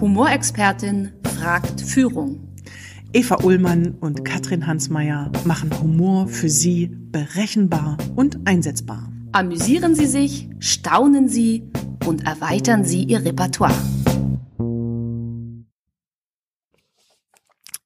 Humorexpertin fragt Führung. Eva Ullmann und Katrin Hansmeier machen Humor für Sie berechenbar und einsetzbar. Amüsieren Sie sich, staunen Sie und erweitern Sie Ihr Repertoire.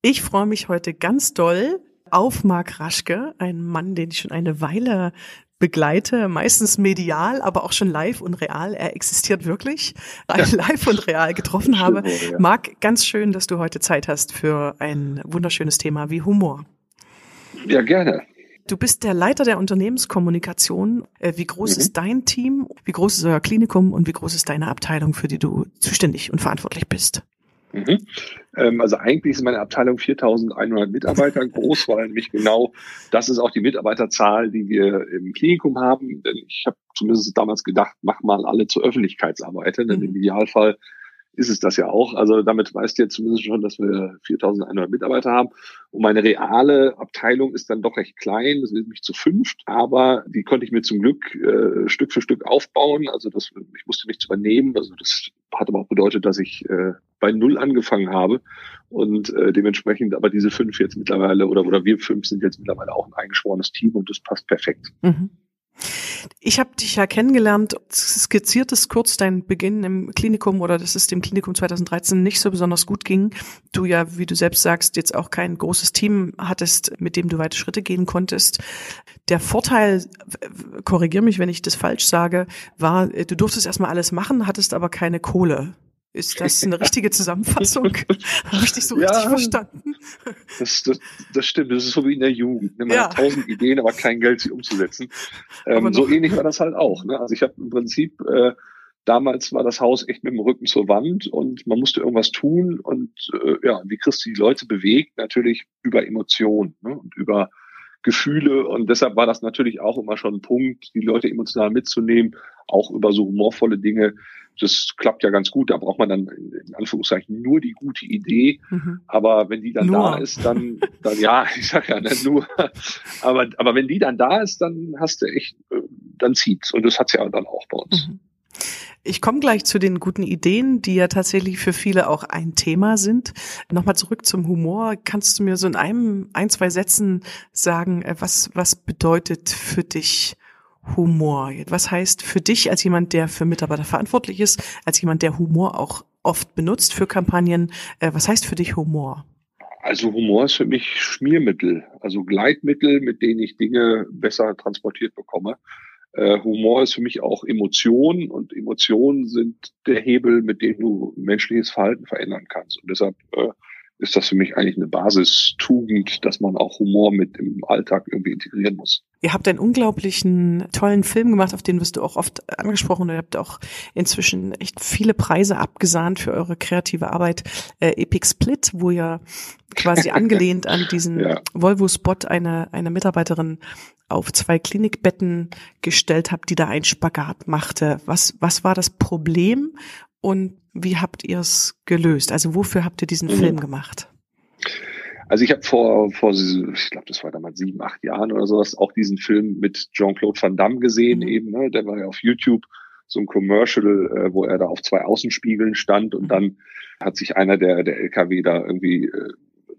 Ich freue mich heute ganz doll auf Marc Raschke, einen Mann, den ich schon eine Weile begleite, meistens medial, aber auch schon live und real. Er existiert wirklich, ja. live und real getroffen habe. Ja. Marc, ganz schön, dass du heute Zeit hast für ein wunderschönes Thema wie Humor. Ja, gerne. Du bist der Leiter der Unternehmenskommunikation. Äh, wie groß mhm. ist dein Team? Wie groß ist euer Klinikum? Und wie groß ist deine Abteilung, für die du zuständig und verantwortlich bist? Mhm. Ähm, also eigentlich ist meine Abteilung 4100 Mitarbeiter groß, weil nämlich genau das ist auch die Mitarbeiterzahl, die wir im Klinikum haben. Denn ich habe zumindest damals gedacht, mach mal alle zur Öffentlichkeitsarbeit, denn im mhm. Idealfall ist es das ja auch. Also damit weißt du jetzt zumindest schon, dass wir 4.100 Mitarbeiter haben. Und meine reale Abteilung ist dann doch recht klein, das ist nämlich zu fünft, aber die konnte ich mir zum Glück äh, Stück für Stück aufbauen. Also das, ich musste nichts übernehmen. Also das hat aber auch bedeutet, dass ich äh, bei Null angefangen habe und äh, dementsprechend aber diese fünf jetzt mittlerweile oder, oder wir fünf sind jetzt mittlerweile auch ein eingeschworenes Team und das passt perfekt. Mhm. Ich habe dich ja kennengelernt, skizziert es kurz dein Beginn im Klinikum oder dass es dem Klinikum 2013 nicht so besonders gut ging. Du ja, wie du selbst sagst, jetzt auch kein großes Team hattest, mit dem du weite Schritte gehen konntest. Der Vorteil, korrigier mich, wenn ich das falsch sage, war, du durftest erstmal alles machen, hattest aber keine Kohle. Ist das eine richtige Zusammenfassung? Habe ich dich so ja, richtig verstanden? Das, das, das stimmt. Das ist so wie in der Jugend. Ne? Man ja. hat tausend Ideen, aber kein Geld, sie umzusetzen. Ähm, so ähnlich war das halt auch. Ne? Also ich habe im Prinzip, äh, damals war das Haus echt mit dem Rücken zur Wand und man musste irgendwas tun. Und äh, ja, wie kriegst du die Leute bewegt? Natürlich über Emotionen ne? und über Gefühle. Und deshalb war das natürlich auch immer schon ein Punkt, die Leute emotional mitzunehmen, auch über so humorvolle Dinge das klappt ja ganz gut. Da braucht man dann in Anführungszeichen nur die gute Idee. Mhm. Aber wenn die dann nur. da ist, dann, dann ja, ich sag ja nicht nur. Aber, aber wenn die dann da ist, dann hast du echt, äh, dann zieht's. Und das hat's ja dann auch bei uns. Mhm. Ich komme gleich zu den guten Ideen, die ja tatsächlich für viele auch ein Thema sind. Nochmal zurück zum Humor. Kannst du mir so in einem, ein, zwei Sätzen sagen, äh, was, was bedeutet für dich Humor? Was heißt für dich als jemand, der für Mitarbeiter verantwortlich ist, als jemand, der Humor auch oft benutzt für Kampagnen, äh, was heißt für dich Humor? Also Humor ist für mich Schmiermittel, also Gleitmittel, mit denen ich Dinge besser transportiert bekomme. Äh, Humor ist für mich auch Emotion und Emotionen sind der Hebel, mit dem du menschliches Verhalten verändern kannst. Und deshalb äh, ist das für mich eigentlich eine Basistugend, dass man auch Humor mit im Alltag irgendwie integrieren muss. Ihr habt einen unglaublichen tollen Film gemacht, auf den wirst du auch oft angesprochen. Ihr habt auch inzwischen echt viele Preise abgesahnt für eure kreative Arbeit. Äh, Epic Split, wo ihr quasi angelehnt an diesen ja. Volvo-Spot eine, eine Mitarbeiterin auf zwei Klinikbetten gestellt habt, die da einen Spagat machte. Was, was war das Problem und wie habt ihr es gelöst? Also wofür habt ihr diesen mhm. Film gemacht? Also ich habe vor, vor, ich glaube, das war damals sieben, acht Jahren oder sowas, auch diesen Film mit Jean-Claude Van Damme gesehen mhm. eben. Ne? Der war ja auf YouTube so ein Commercial, äh, wo er da auf zwei Außenspiegeln stand und mhm. dann hat sich einer der, der LKW da irgendwie äh,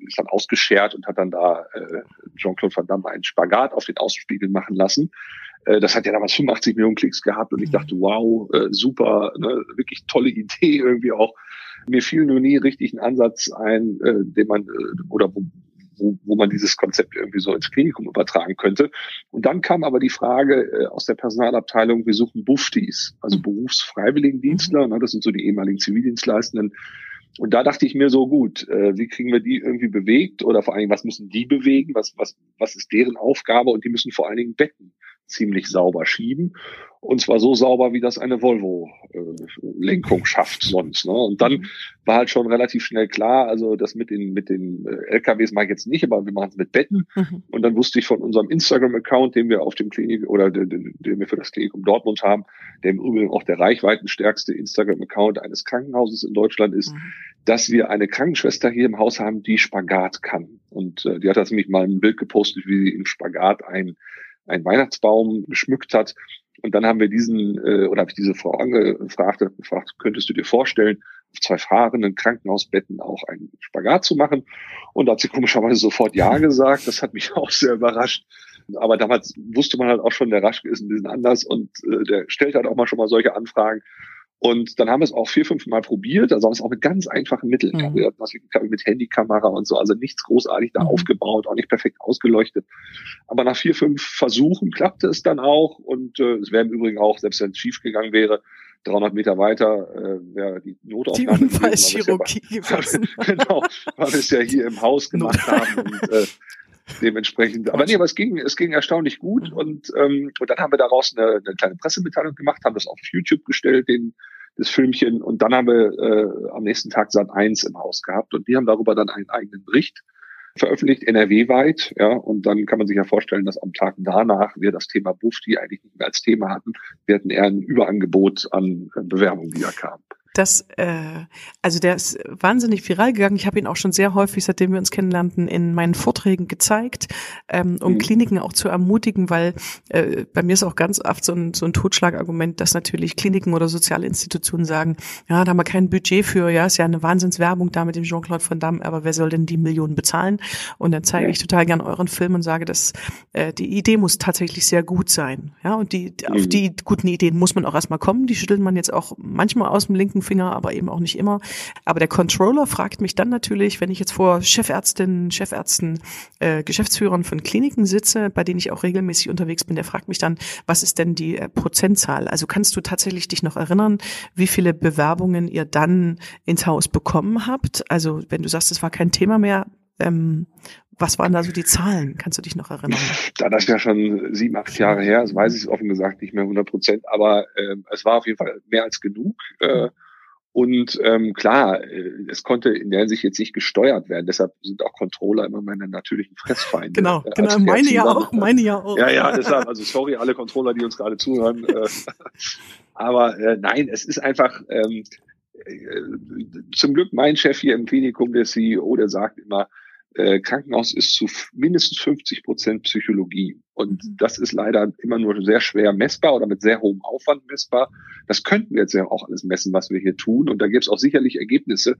ist dann ausgeschert und hat dann da äh, Jean-Claude Van Damme einen Spagat auf den Außenspiegeln machen lassen. Äh, das hat ja damals 85 Millionen Klicks gehabt und ich mhm. dachte, wow, äh, super, ne, wirklich tolle Idee irgendwie auch. Mir fiel nur nie richtig ein Ansatz ein, äh, den man äh, oder wo, wo, wo man dieses Konzept irgendwie so ins Klinikum übertragen könnte. Und dann kam aber die Frage äh, aus der Personalabteilung, wir suchen Buftis, also mhm. Berufsfreiwilligendienstler, ne, das sind so die ehemaligen Zivildienstleistenden. Und da dachte ich mir so gut, äh, wie kriegen wir die irgendwie bewegt? Oder vor allen Dingen, was müssen die bewegen, was, was, was ist deren Aufgabe? Und die müssen vor allen Dingen betten ziemlich sauber schieben. Und zwar so sauber, wie das eine Volvo-Lenkung äh, schafft sonst. Ne? Und dann war halt schon relativ schnell klar, also das mit den, mit den äh, LKWs mache ich jetzt nicht, aber wir machen es mit Betten. Mhm. Und dann wusste ich von unserem Instagram-Account, den wir auf dem Klinik oder den, den, den wir für das Klinikum Dortmund haben, der im Übrigen auch der reichweitenstärkste Instagram-Account eines Krankenhauses in Deutschland ist, mhm. dass wir eine Krankenschwester hier im Haus haben, die Spagat kann. Und äh, die hat das nämlich mal ein Bild gepostet, wie sie im Spagat ein einen Weihnachtsbaum geschmückt hat. Und dann haben wir diesen, äh, oder habe ich diese Frau angefragt, gefragt, könntest du dir vorstellen, zwei fahrenden Krankenhausbetten auch einen Spagat zu machen. Und da hat sie komischerweise sofort Ja gesagt. Das hat mich auch sehr überrascht. Aber damals wusste man halt auch schon, der Raschke ist ein bisschen anders und äh, der stellt halt auch mal schon mal solche Anfragen. Und dann haben wir es auch vier, fünf Mal probiert, also haben es auch mit ganz einfachen Mitteln. Mhm. Wir hatten mit Handykamera und so, also nichts großartig da mhm. aufgebaut, auch nicht perfekt ausgeleuchtet. Aber nach vier, fünf Versuchen klappte es dann auch und äh, es wäre im Übrigen auch, selbst wenn es schief gegangen wäre, 300 Meter weiter äh, wäre die Notaufnahme. Die Unfallchirurgie gewesen. genau, weil wir es ja hier im Haus gemacht haben. Und, äh, dementsprechend. Aber nee, aber es ging, es ging erstaunlich gut und, ähm, und dann haben wir daraus eine, eine kleine Pressemitteilung gemacht, haben das auf YouTube gestellt, den, das Filmchen und dann haben wir äh, am nächsten Tag Sat 1 im Haus gehabt und die haben darüber dann einen eigenen Bericht veröffentlicht, NRW-weit, ja, und dann kann man sich ja vorstellen, dass am Tag danach wir das Thema Bufti eigentlich nicht mehr als Thema hatten. Wir hatten eher ein Überangebot an Bewerbungen, die da kamen. Das, äh, also der ist wahnsinnig viral gegangen. Ich habe ihn auch schon sehr häufig, seitdem wir uns kennenlernten, in meinen Vorträgen gezeigt, ähm, um mhm. Kliniken auch zu ermutigen, weil äh, bei mir ist auch ganz oft so ein, so ein Totschlagargument, dass natürlich Kliniken oder soziale Institutionen sagen, ja, da haben wir kein Budget für, ja, ist ja eine Wahnsinnswerbung da mit dem Jean-Claude Van Damme, aber wer soll denn die Millionen bezahlen? Und dann zeige ja. ich total gern euren Film und sage, dass äh, die Idee muss tatsächlich sehr gut sein. Ja, und die, mhm. auf die guten Ideen muss man auch erstmal kommen. Die schüttelt man jetzt auch manchmal aus dem linken Finger, aber eben auch nicht immer. Aber der Controller fragt mich dann natürlich, wenn ich jetzt vor Chefärztinnen, Chefärzten, äh, Geschäftsführern von Kliniken sitze, bei denen ich auch regelmäßig unterwegs bin, der fragt mich dann, was ist denn die äh, Prozentzahl? Also kannst du tatsächlich dich noch erinnern, wie viele Bewerbungen ihr dann ins Haus bekommen habt? Also wenn du sagst, es war kein Thema mehr, ähm, was waren da so die Zahlen? Kannst du dich noch erinnern? Da das ja schon sieben, acht Jahre her ist, weiß ich es offen gesagt nicht mehr 100 Prozent, aber äh, es war auf jeden Fall mehr als genug. Äh, und ähm, klar, äh, es konnte in der Sicht jetzt nicht gesteuert werden. Deshalb sind auch Controller immer meine natürlichen Fressfeinde. Genau, äh, genau, meine ja auch, meine ja auch. Ja, ja, deshalb, also sorry alle Controller, die uns gerade zuhören. Äh, aber äh, nein, es ist einfach, ähm, äh, zum Glück mein Chef hier im Klinikum, der CEO, der sagt immer, äh, Krankenhaus ist zu mindestens 50 Prozent Psychologie. Und mhm. das ist leider immer nur sehr schwer messbar oder mit sehr hohem Aufwand messbar. Das könnten wir jetzt ja auch alles messen, was wir hier tun. Und da gibt es auch sicherlich Ergebnisse,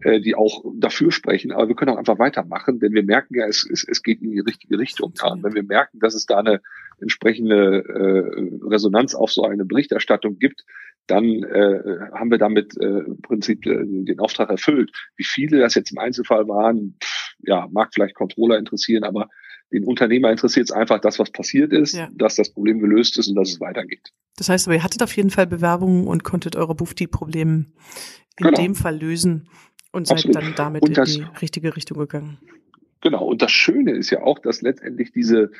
äh, die auch dafür sprechen. Aber wir können auch einfach weitermachen, denn wir merken ja, es, es, es geht in die richtige Richtung. Ja. Und wenn wir merken, dass es da eine entsprechende äh, Resonanz auf so eine Berichterstattung gibt, dann äh, haben wir damit äh, im Prinzip äh, den Auftrag erfüllt. Wie viele das jetzt im Einzelfall waren, pff, ja, mag vielleicht Controller interessieren, aber den Unternehmer interessiert es einfach, das, was passiert ist, ja. dass das Problem gelöst ist und dass es weitergeht. Das heißt aber, ihr hattet auf jeden Fall Bewerbungen und konntet eure Bufti-Probleme in genau. dem Fall lösen und seid Absolut. dann damit das, in die richtige Richtung gegangen. Genau. Und das Schöne ist ja auch, dass letztendlich diese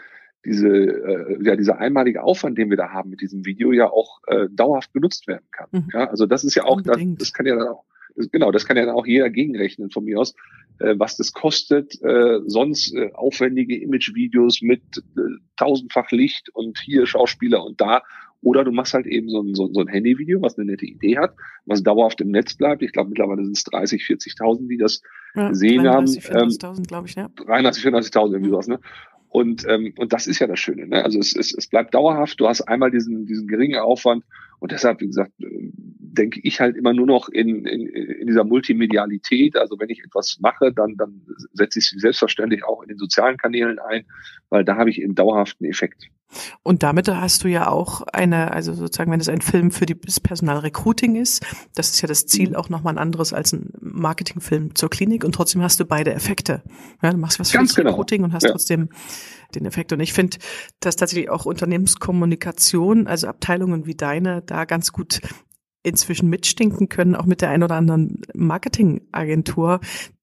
diese, äh, ja, dieser einmalige Aufwand, den wir da haben mit diesem Video, ja auch äh, dauerhaft genutzt werden kann. Mhm. Ja, also das ist ja auch, das, das kann ja dann auch, genau, das kann ja dann auch jeder gegenrechnen von mir aus, was das kostet, äh, sonst äh, aufwendige Imagevideos mit äh, tausendfach Licht und hier Schauspieler und da. Oder du machst halt eben so ein, so, so ein Handyvideo, was eine nette Idee hat, was dauerhaft im Netz bleibt. Ich glaube, mittlerweile sind es 30, 40.000, die das ja, gesehen 33, haben. 34.000, ähm, glaube ich, ja. 33, 34.000, irgendwie sowas, ne? Und, ähm, und das ist ja das Schöne. Ne? Also es, es, es bleibt dauerhaft. Du hast einmal diesen, diesen geringen Aufwand. Und deshalb, wie gesagt, äh, denke ich halt immer nur noch in, in, in dieser Multimedialität. Also wenn ich etwas mache, dann, dann setze ich es selbstverständlich auch in den sozialen Kanälen ein, weil da habe ich eben dauerhaften Effekt. Und damit hast du ja auch eine, also sozusagen, wenn es ein Film für das Personalrecruiting ist, das ist ja das Ziel mhm. auch nochmal ein anderes als ein Marketingfilm zur Klinik und trotzdem hast du beide Effekte. Ja, du machst was für das genau. Recruiting und hast ja. trotzdem den Effekt. Und ich finde, dass tatsächlich auch Unternehmenskommunikation, also Abteilungen wie deine, da ganz gut inzwischen mitstinken können, auch mit der ein oder anderen Marketingagentur,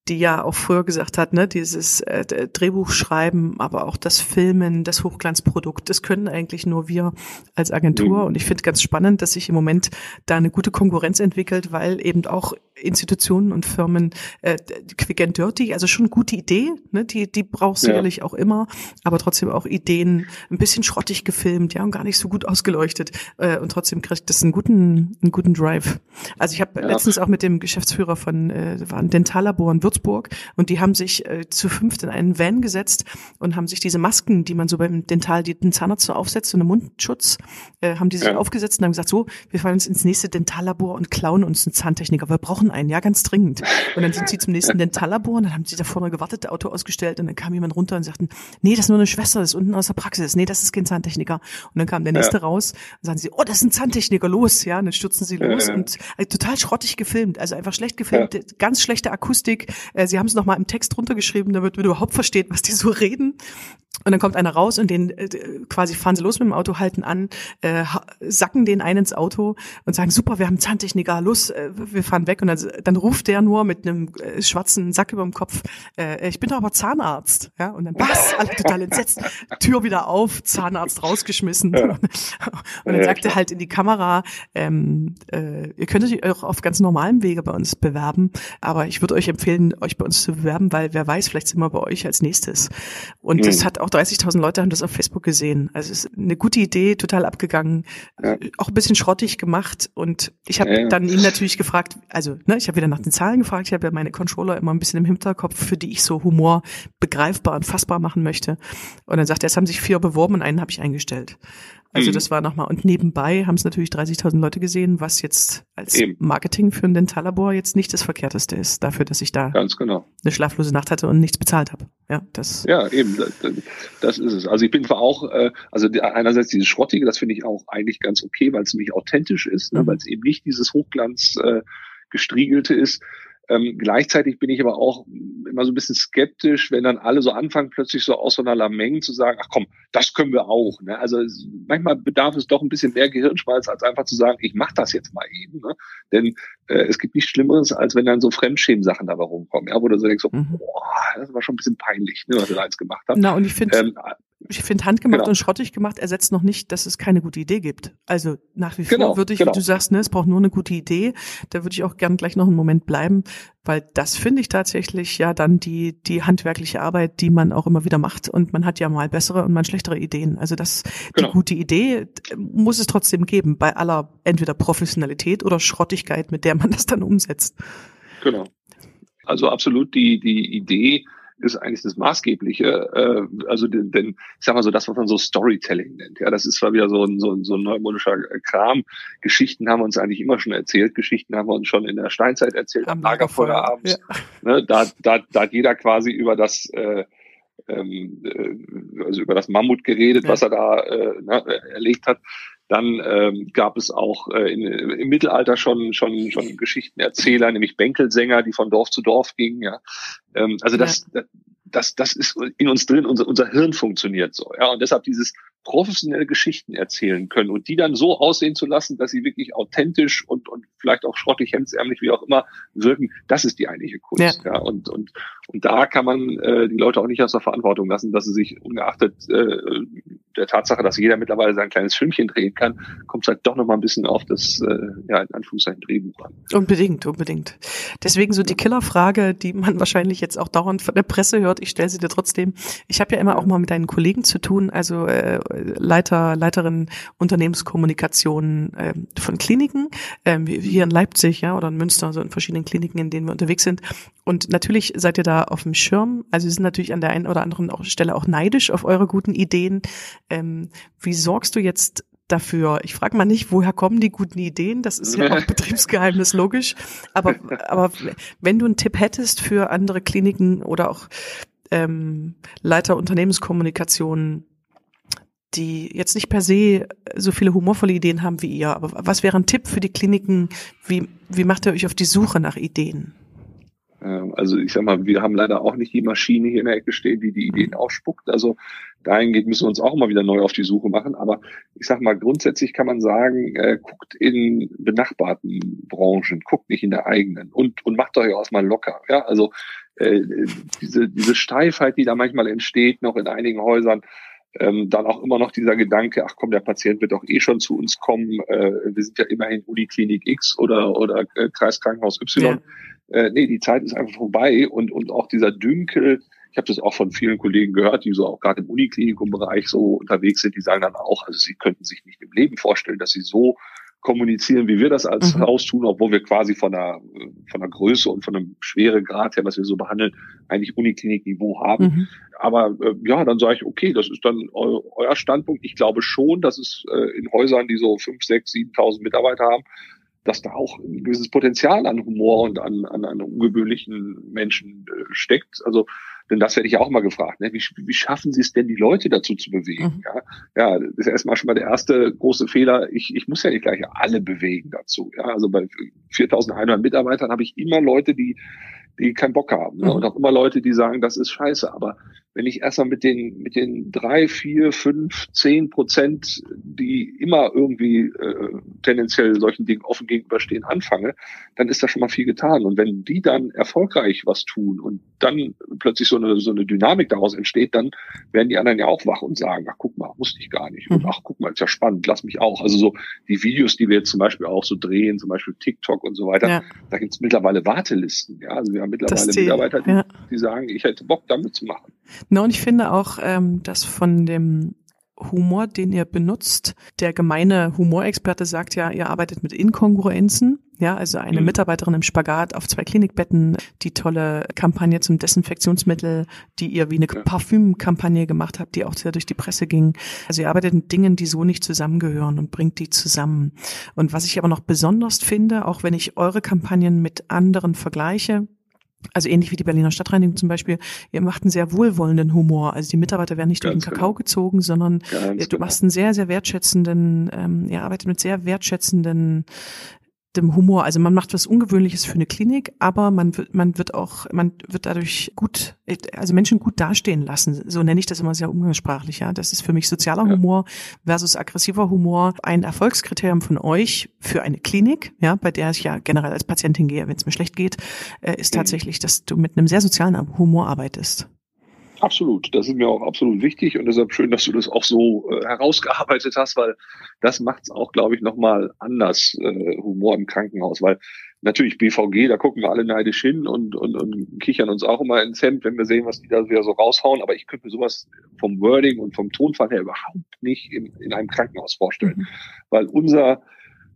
die ja auch früher gesagt hat, ne, dieses äh, Drehbuch schreiben, aber auch das Filmen, das Hochglanzprodukt, das können eigentlich nur wir als Agentur. Mhm. Und ich finde ganz spannend, dass sich im Moment da eine gute Konkurrenz entwickelt, weil eben auch Institutionen und Firmen äh, Quick and Dirty, also schon gute Idee, ne, die die braucht sicherlich ja. auch immer, aber trotzdem auch Ideen, ein bisschen schrottig gefilmt, ja, und gar nicht so gut ausgeleuchtet äh, und trotzdem kriegt das einen guten einen guten Drive. Also ich habe ja. letztens auch mit dem Geschäftsführer von äh, war ein Dentallabor in Würzburg Würzburg und die haben sich äh, zu fünft in einen Van gesetzt und haben sich diese Masken, die man so beim Dental, den Zahnarzt so aufsetzt, so einen Mundschutz, äh, haben die sich ja. aufgesetzt und haben gesagt, so, wir fahren uns ins nächste Dentallabor und klauen uns einen Zahntechniker. Wir brauchen einen, ja, ganz dringend. Und dann sind sie zum nächsten Dentallabor und dann haben sie da vorne gewartet, Auto ausgestellt und dann kam jemand runter und sagten, nee, das ist nur eine Schwester, das ist unten aus der Praxis. Nee, das ist kein Zahntechniker. Und dann kam der nächste ja. raus und sagen sie, oh, das ist ein Zahntechniker, los, ja. Und dann stürzen sie los ja, und äh, total schrottig gefilmt, also einfach schlecht gefilmt, ganz schlechte Akustik. Äh, sie haben es nochmal im Text runtergeschrieben, damit man überhaupt versteht, was die so reden. Und dann kommt einer raus und den äh, quasi fahren sie los mit dem Auto, halten an, äh, sacken den einen ins Auto und sagen, super, wir haben Zahntechniker, los, äh, wir fahren weg. Und dann, dann ruft der nur mit einem äh, schwarzen Sack über dem Kopf, äh, ich bin doch aber Zahnarzt. Ja, und dann was? Alle total entsetzt, Tür wieder auf, Zahnarzt rausgeschmissen. Ja. und dann sagt er halt in die Kamera, ähm, äh, ihr könnt euch auch auf ganz normalem Wege bei uns bewerben, aber ich würde euch empfehlen, euch bei uns zu bewerben, weil wer weiß, vielleicht sind wir bei euch als nächstes. Und mhm. das hat auch 30.000 Leute haben das auf Facebook gesehen. Also es ist eine gute Idee, total abgegangen, ja. auch ein bisschen schrottig gemacht. Und ich habe ja. dann ihn natürlich gefragt, also ne, ich habe wieder nach den Zahlen gefragt. Ich habe ja meine Controller immer ein bisschen im Hinterkopf, für die ich so Humor begreifbar und fassbar machen möchte. Und dann sagt er, es haben sich vier beworben und einen habe ich eingestellt. Also mhm. das war nochmal, und nebenbei haben es natürlich 30.000 Leute gesehen, was jetzt als Eben. Marketing für ein Dentallabor jetzt nicht das Verkehrteste ist, dafür, dass ich da Ganz genau. eine schlaflose Nacht hatte und nichts bezahlt habe. Ja, das. Ja, eben, das, das ist es. Also ich bin zwar auch, äh, also einerseits dieses Schrottige, das finde ich auch eigentlich ganz okay, weil es nämlich authentisch ist, ne, mhm. weil es eben nicht dieses Hochglanz äh, gestriegelte ist. Ähm, gleichzeitig bin ich aber auch immer so ein bisschen skeptisch, wenn dann alle so anfangen, plötzlich so aus so einer Lameng zu sagen, ach komm, das können wir auch. Ne? Also es, manchmal bedarf es doch ein bisschen mehr Gehirnschmalz, als einfach zu sagen, ich mache das jetzt mal eben. Ne? Denn äh, es gibt nichts Schlimmeres, als wenn dann so Fremdschämen-Sachen dabei rumkommen, ja, wo du so denkst, so, mhm. boah, das war schon ein bisschen peinlich, ne, was du da jetzt gemacht hast. Na, und ich finde, ähm, ich finde handgemacht genau. und schrottig gemacht ersetzt noch nicht, dass es keine gute Idee gibt. Also nach wie vor genau, würde ich, genau. wie du sagst, ne, es braucht nur eine gute Idee. Da würde ich auch gern gleich noch einen Moment bleiben, weil das finde ich tatsächlich ja dann die die handwerkliche Arbeit, die man auch immer wieder macht und man hat ja mal bessere und mal schlechtere Ideen. Also das die genau. gute Idee muss es trotzdem geben bei aller entweder Professionalität oder Schrottigkeit, mit der man das dann umsetzt. Genau. Also absolut die die Idee ist eigentlich das Maßgebliche. Äh, also denn, denn, ich sag mal so, das, was man so Storytelling nennt. Ja, das ist zwar wieder so ein, so ein, so ein neumodischer Kram. Geschichten haben wir uns eigentlich immer schon erzählt. Geschichten haben wir uns schon in der Steinzeit erzählt, am Lagerfeuer abends. Ja. Ne, da, da, da hat jeder quasi über das äh, ähm, äh, also über das Mammut geredet, ja. was er da äh, ne, erlegt hat. Dann ähm, gab es auch äh, in, im Mittelalter schon schon schon Geschichtenerzähler, nämlich Bänkelsänger, die von Dorf zu Dorf gingen. Ja, ähm, also das, ja. das das ist in uns drin. Unser unser Hirn funktioniert so. Ja, und deshalb dieses professionelle Geschichten erzählen können und die dann so aussehen zu lassen, dass sie wirklich authentisch und, und vielleicht auch schrottig, hemdsärmlich, wie auch immer wirken, das ist die eigentliche Kunst. Ja. ja. Und, und, und da kann man äh, die Leute auch nicht aus der Verantwortung lassen, dass sie sich ungeachtet äh, der Tatsache, dass jeder mittlerweile sein kleines Filmchen drehen kann, kommt es halt doch noch mal ein bisschen auf das, äh, ja, in Anführungszeichen Drehbuch an. Unbedingt, unbedingt. Deswegen so die Killerfrage, die man wahrscheinlich jetzt auch dauernd von der Presse hört, ich stelle sie dir trotzdem. Ich habe ja immer auch mal mit deinen Kollegen zu tun, also äh, Leiter, Leiterin Unternehmenskommunikation äh, von Kliniken, äh, hier in Leipzig, ja, oder in Münster, so in verschiedenen Kliniken, in denen wir unterwegs sind. Und natürlich seid ihr da auf dem Schirm. Also wir sind natürlich an der einen oder anderen Stelle auch neidisch auf eure guten Ideen. Ähm, wie sorgst du jetzt dafür. Ich frage mal nicht, woher kommen die guten Ideen? Das ist ja auch Betriebsgeheimnis, logisch. Aber, aber wenn du einen Tipp hättest für andere Kliniken oder auch ähm, Leiter Unternehmenskommunikation, die jetzt nicht per se so viele humorvolle Ideen haben wie ihr. Aber was wäre ein Tipp für die Kliniken? Wie, wie macht ihr euch auf die Suche nach Ideen? Ähm, also ich sag mal, wir haben leider auch nicht die Maschine hier in der Ecke stehen, die die Ideen ausspuckt. Also dahingehend müssen wir uns auch immer wieder neu auf die Suche machen. Aber ich sag mal, grundsätzlich kann man sagen, äh, guckt in benachbarten Branchen, guckt nicht in der eigenen und, und macht euch auch mal locker. Ja, also äh, diese, diese Steifheit, die da manchmal entsteht, noch in einigen Häusern, ähm, dann auch immer noch dieser Gedanke, ach komm, der Patient wird doch eh schon zu uns kommen. Äh, wir sind ja immerhin Uniklinik X oder, oder äh, Kreiskrankenhaus Y. Ja. Äh, nee, die Zeit ist einfach vorbei und, und auch dieser Dünkel, ich habe das auch von vielen Kollegen gehört, die so auch gerade im Uniklinikum-Bereich so unterwegs sind, die sagen dann auch, also sie könnten sich nicht im Leben vorstellen, dass sie so kommunizieren, wie wir das als mhm. Haus tun, obwohl wir quasi von der, von der Größe und von einem Schweregrad her, was wir so behandeln, eigentlich Uniklinik-Niveau haben. Mhm. Aber äh, ja, dann sage ich, okay, das ist dann eu euer Standpunkt. Ich glaube schon, dass es äh, in Häusern, die so fünf, sechs, siebentausend Mitarbeiter haben, dass da auch ein gewisses Potenzial an Humor und an, an, an ungewöhnlichen Menschen äh, steckt. Also denn das werde ich auch mal gefragt. Ne? Wie, wie schaffen Sie es denn, die Leute dazu zu bewegen? Mhm. Ja, ja, das ist erstmal schon mal der erste große Fehler. Ich, ich muss ja nicht gleich alle bewegen dazu. Ja, also bei 4.100 Mitarbeitern habe ich immer Leute, die die keinen Bock haben. Ne? Mhm. Und auch immer Leute, die sagen, das ist scheiße. Aber wenn ich erstmal mit den, mit den drei, vier, fünf, zehn Prozent, die immer irgendwie äh, tendenziell solchen Dingen offen gegenüberstehen, anfange, dann ist da schon mal viel getan. Und wenn die dann erfolgreich was tun und dann plötzlich so eine, so eine Dynamik daraus entsteht, dann werden die anderen ja auch wach und sagen, ach guck mal, wusste ich gar nicht. Und mhm. ach guck mal, ist ja spannend, lass mich auch. Also so die Videos, die wir jetzt zum Beispiel auch so drehen, zum Beispiel TikTok und so weiter, ja. da gibt es mittlerweile Wartelisten. Ja, also wir haben mittlerweile die, Mitarbeiter, die, ja. die sagen, ich hätte Bock damit zu machen. Na, und ich finde auch, ähm, dass von dem Humor, den ihr benutzt, der gemeine Humorexperte sagt ja, ihr arbeitet mit Inkongruenzen. Ja, also eine mhm. Mitarbeiterin im Spagat auf zwei Klinikbetten, die tolle Kampagne zum Desinfektionsmittel, die ihr wie eine ja. Parfümkampagne gemacht habt, die auch sehr durch die Presse ging. Also ihr arbeitet mit Dingen, die so nicht zusammengehören und bringt die zusammen. Und was ich aber noch besonders finde, auch wenn ich eure Kampagnen mit anderen vergleiche, also ähnlich wie die Berliner Stadtreinigung zum Beispiel, ihr macht einen sehr wohlwollenden Humor. Also die Mitarbeiter werden nicht Ganz durch den Kakao genau. gezogen, sondern Ganz du genau. machst einen sehr, sehr wertschätzenden, ähm, ihr arbeitet mit sehr wertschätzenden dem Humor. Also man macht was Ungewöhnliches für eine Klinik, aber man wird, man wird auch, man wird dadurch gut, also Menschen gut dastehen lassen. So nenne ich das immer sehr umgangssprachlich. Ja, das ist für mich sozialer ja. Humor versus aggressiver Humor ein Erfolgskriterium von euch für eine Klinik, ja, bei der ich ja generell als Patientin gehe, wenn es mir schlecht geht, äh, ist mhm. tatsächlich, dass du mit einem sehr sozialen Humor arbeitest. Absolut, das ist mir auch absolut wichtig und deshalb schön, dass du das auch so äh, herausgearbeitet hast, weil das macht es auch, glaube ich, nochmal anders, äh, Humor im Krankenhaus, weil natürlich BVG, da gucken wir alle neidisch hin und, und, und kichern uns auch immer ins Hemd, wenn wir sehen, was die da wieder so raushauen, aber ich könnte mir sowas vom Wording und vom Tonfall her überhaupt nicht in, in einem Krankenhaus vorstellen, mhm. weil unser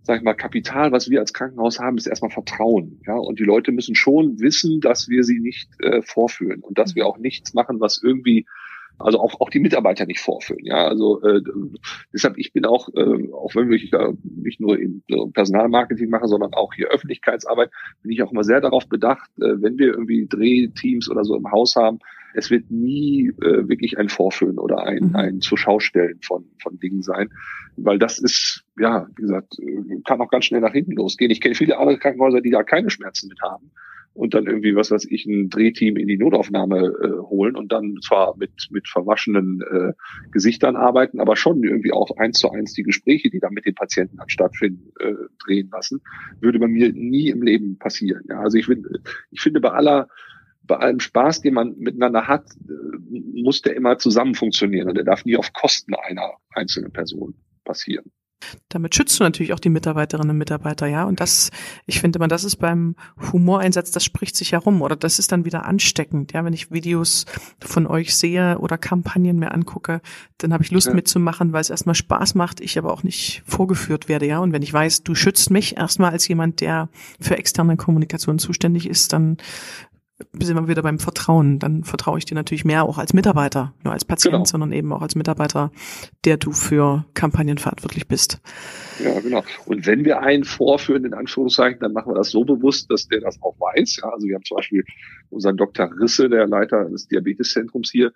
sag ich mal, Kapital, was wir als Krankenhaus haben, ist erstmal Vertrauen. Ja, und die Leute müssen schon wissen, dass wir sie nicht äh, vorführen und dass wir auch nichts machen, was irgendwie also auch, auch die Mitarbeiter nicht vorführen. Ja, also äh, deshalb ich bin auch, äh, auch wenn ich äh, nicht nur im Personalmarketing mache, sondern auch hier Öffentlichkeitsarbeit, bin ich auch immer sehr darauf bedacht, äh, wenn wir irgendwie Drehteams oder so im Haus haben, es wird nie äh, wirklich ein Vorführen oder ein, mhm. ein Zuschaustellen von, von Dingen sein, weil das ist, ja, wie gesagt, äh, kann auch ganz schnell nach hinten losgehen. Ich kenne viele andere Krankenhäuser, die da keine Schmerzen mit haben und dann irgendwie, was weiß ich, ein Drehteam in die Notaufnahme äh, holen und dann zwar mit, mit verwaschenen äh, Gesichtern arbeiten, aber schon irgendwie auch eins zu eins die Gespräche, die da mit den Patienten dann stattfinden, äh, drehen lassen, würde bei mir nie im Leben passieren. Ja, also ich, finde, ich finde bei aller bei allem Spaß, den man miteinander hat, äh, muss der immer zusammen funktionieren und der darf nie auf Kosten einer einzelnen Person passieren. Damit schützt du natürlich auch die Mitarbeiterinnen und Mitarbeiter, ja. Und das, ich finde man, das ist beim Humoreinsatz, das spricht sich herum oder das ist dann wieder ansteckend, ja. Wenn ich Videos von euch sehe oder Kampagnen mir angucke, dann habe ich Lust ja. mitzumachen, weil es erstmal Spaß macht, ich aber auch nicht vorgeführt werde, ja. Und wenn ich weiß, du schützt mich erstmal als jemand, der für externe Kommunikation zuständig ist, dann sind wir wieder beim Vertrauen. Dann vertraue ich dir natürlich mehr auch als Mitarbeiter, nur als Patient, genau. sondern eben auch als Mitarbeiter, der du für Kampagnen verantwortlich bist. Ja, genau. Und wenn wir einen vorführen, in Anführungszeichen, dann machen wir das so bewusst, dass der das auch weiß. Ja, also wir haben zum Beispiel unseren Dr. Risse, der Leiter des Diabeteszentrums hier,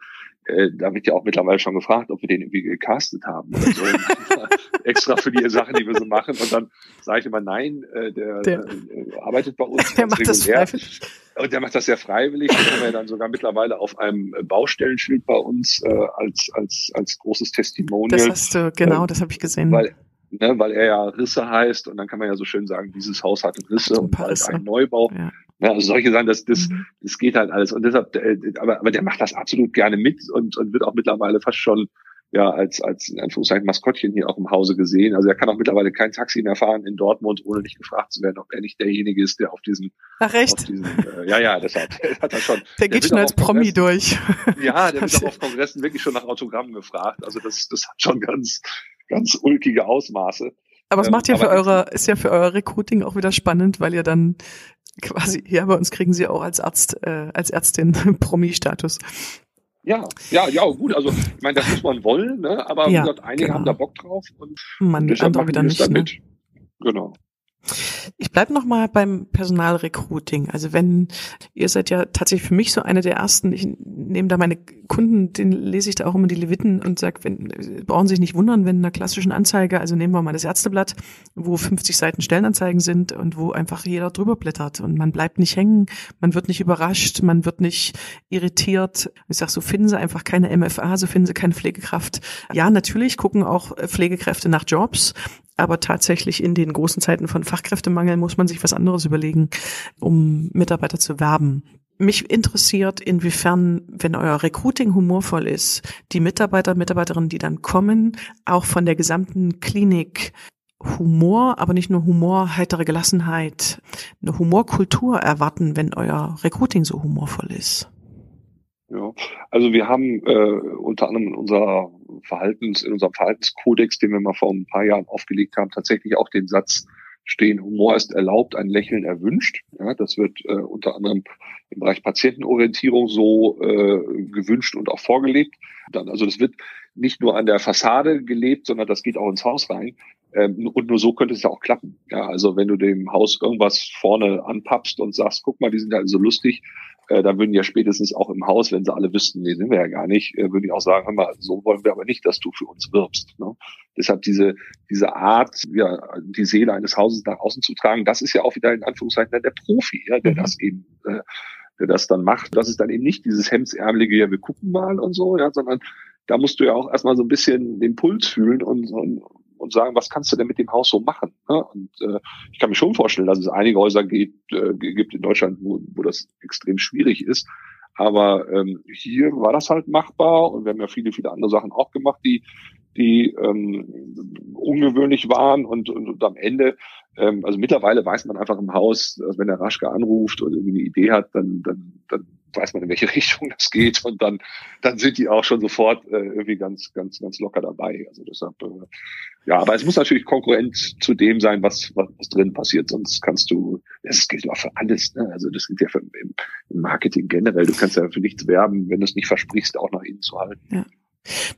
äh, da wird ja auch mittlerweile schon gefragt, ob wir den irgendwie gecastet haben oder so. extra für die Sachen, die wir so machen. Und dann sage ich immer, nein, äh, der, der äh, arbeitet bei uns. Der macht regulär. das freiwillig. Und der macht das sehr freiwillig. Den haben wir dann sogar mittlerweile auf einem Baustellenschild bei uns äh, als, als, als großes Testimonial. Das hast du, genau, äh, das habe ich gesehen. Weil, ne, weil er ja Risse heißt und dann kann man ja so schön sagen, dieses Haus hat Risse und bald ein Neubau. Ja. Ja, also solche Sachen, das, das, mhm. das geht halt alles. Und deshalb, äh, aber, aber der macht das absolut gerne mit und, und wird auch mittlerweile fast schon ja als als in Anführungszeichen Maskottchen hier auch im Hause gesehen. Also er kann auch mittlerweile kein Taxi mehr fahren in Dortmund, ohne nicht gefragt zu werden, ob er nicht derjenige ist, der auf diesen Ach echt? Auf diesen, äh, ja ja, deshalb hat er schon. Der, der geht schon als Promi durch. Ja, der wird auch auf Kongressen wirklich schon nach Autogrammen gefragt. Also das das hat schon ganz ganz ulkige Ausmaße. Aber es macht ja für eure, ist ja für euer Recruiting auch wieder spannend, weil ihr dann quasi, ja, bei uns kriegen sie auch als Arzt, äh, als Ärztin Promi-Status. Ja, ja, ja, gut. Also, ich meine, das muss man wollen, ne? aber ja, gesagt, einige genau. haben da Bock drauf und man, andere wieder nicht. Ne? Genau. Ich bleibe noch mal beim Personalrecruiting. Also wenn ihr seid ja tatsächlich für mich so eine der ersten. Ich nehme da meine Kunden, den lese ich da auch immer die Leviten und sage, wenn brauchen sich nicht wundern, wenn in einer klassischen Anzeige, also nehmen wir mal das Ärzteblatt, wo 50 Seiten Stellenanzeigen sind und wo einfach jeder drüber blättert und man bleibt nicht hängen, man wird nicht überrascht, man wird nicht irritiert. Ich sag so finden Sie einfach keine MFA, so finden Sie keine Pflegekraft. Ja, natürlich gucken auch Pflegekräfte nach Jobs, aber tatsächlich in den großen Zeiten von Fachkräftemangel muss man sich was anderes überlegen, um Mitarbeiter zu werben. Mich interessiert, inwiefern, wenn euer Recruiting humorvoll ist, die Mitarbeiter, Mitarbeiterinnen, die dann kommen, auch von der gesamten Klinik Humor, aber nicht nur Humor, heitere Gelassenheit, eine Humorkultur erwarten, wenn euer Recruiting so humorvoll ist. Ja, also wir haben äh, unter anderem in unserer Verhaltens, in unserem Verhaltenskodex, den wir mal vor ein paar Jahren aufgelegt haben, tatsächlich auch den Satz stehen, Humor ist erlaubt, ein Lächeln erwünscht. Ja, das wird äh, unter anderem im Bereich Patientenorientierung so äh, gewünscht und auch vorgelebt. Dann, also das wird nicht nur an der Fassade gelebt, sondern das geht auch ins Haus rein. Ähm, und nur so könnte es ja auch klappen. Ja, also wenn du dem Haus irgendwas vorne anpappst und sagst, guck mal, die sind ja so lustig, äh, da würden ja spätestens auch im Haus, wenn sie alle wüssten, nee, sind wir ja gar nicht, äh, würde ich auch sagen, hör mal, so wollen wir aber nicht, dass du für uns wirbst. Ne? Deshalb diese, diese Art, ja, die Seele eines Hauses nach außen zu tragen, das ist ja auch wieder in Anführungszeichen der Profi, ja, der mhm. das eben, äh, der das dann macht. Das ist dann eben nicht dieses hemdsärmelige, ja, wir gucken mal und so, ja, sondern da musst du ja auch erstmal so ein bisschen den Puls fühlen und, und, und sagen, was kannst du denn mit dem Haus so machen? Ne? Und äh, ich kann mir schon vorstellen, dass es einige Häuser geht, äh, gibt in Deutschland, wo, wo das extrem schwierig ist. Aber ähm, hier war das halt machbar und wir haben ja viele, viele andere Sachen auch gemacht, die, die ähm, ungewöhnlich waren und, und, und am Ende, ähm, also mittlerweile weiß man einfach im Haus, dass wenn der Raschke anruft oder irgendwie eine Idee hat, dann, dann, dann weiß man, in welche Richtung das geht und dann, dann sind die auch schon sofort äh, irgendwie ganz, ganz, ganz locker dabei. Also deshalb, äh, ja, aber es muss natürlich konkurrent zu dem sein, was, was, was drin passiert, sonst kannst du, das gilt auch für alles, ne? also das gilt ja für, im, im Marketing generell, du kannst ja für nichts werben, wenn du es nicht versprichst, auch nach innen zu halten. Ja.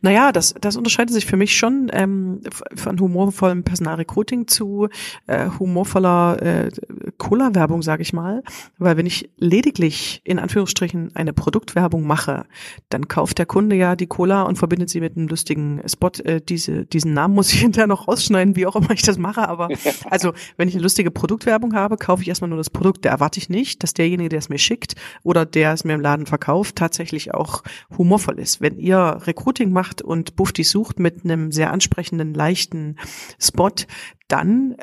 Naja, das, das unterscheidet sich für mich schon ähm, von humorvollem Personalrecruiting zu äh, humorvoller äh, Cola-Werbung, sage ich mal. Weil wenn ich lediglich in Anführungsstrichen eine Produktwerbung mache, dann kauft der Kunde ja die Cola und verbindet sie mit einem lustigen Spot. Äh, diese, diesen Namen muss ich hinterher noch rausschneiden, wie auch immer ich das mache. Aber also, wenn ich eine lustige Produktwerbung habe, kaufe ich erstmal nur das Produkt. Da erwarte ich nicht, dass derjenige, der es mir schickt oder der es mir im Laden verkauft, tatsächlich auch humorvoll ist. Wenn ihr Recruiting Recruiting macht und Bufti sucht mit einem sehr ansprechenden, leichten Spot, dann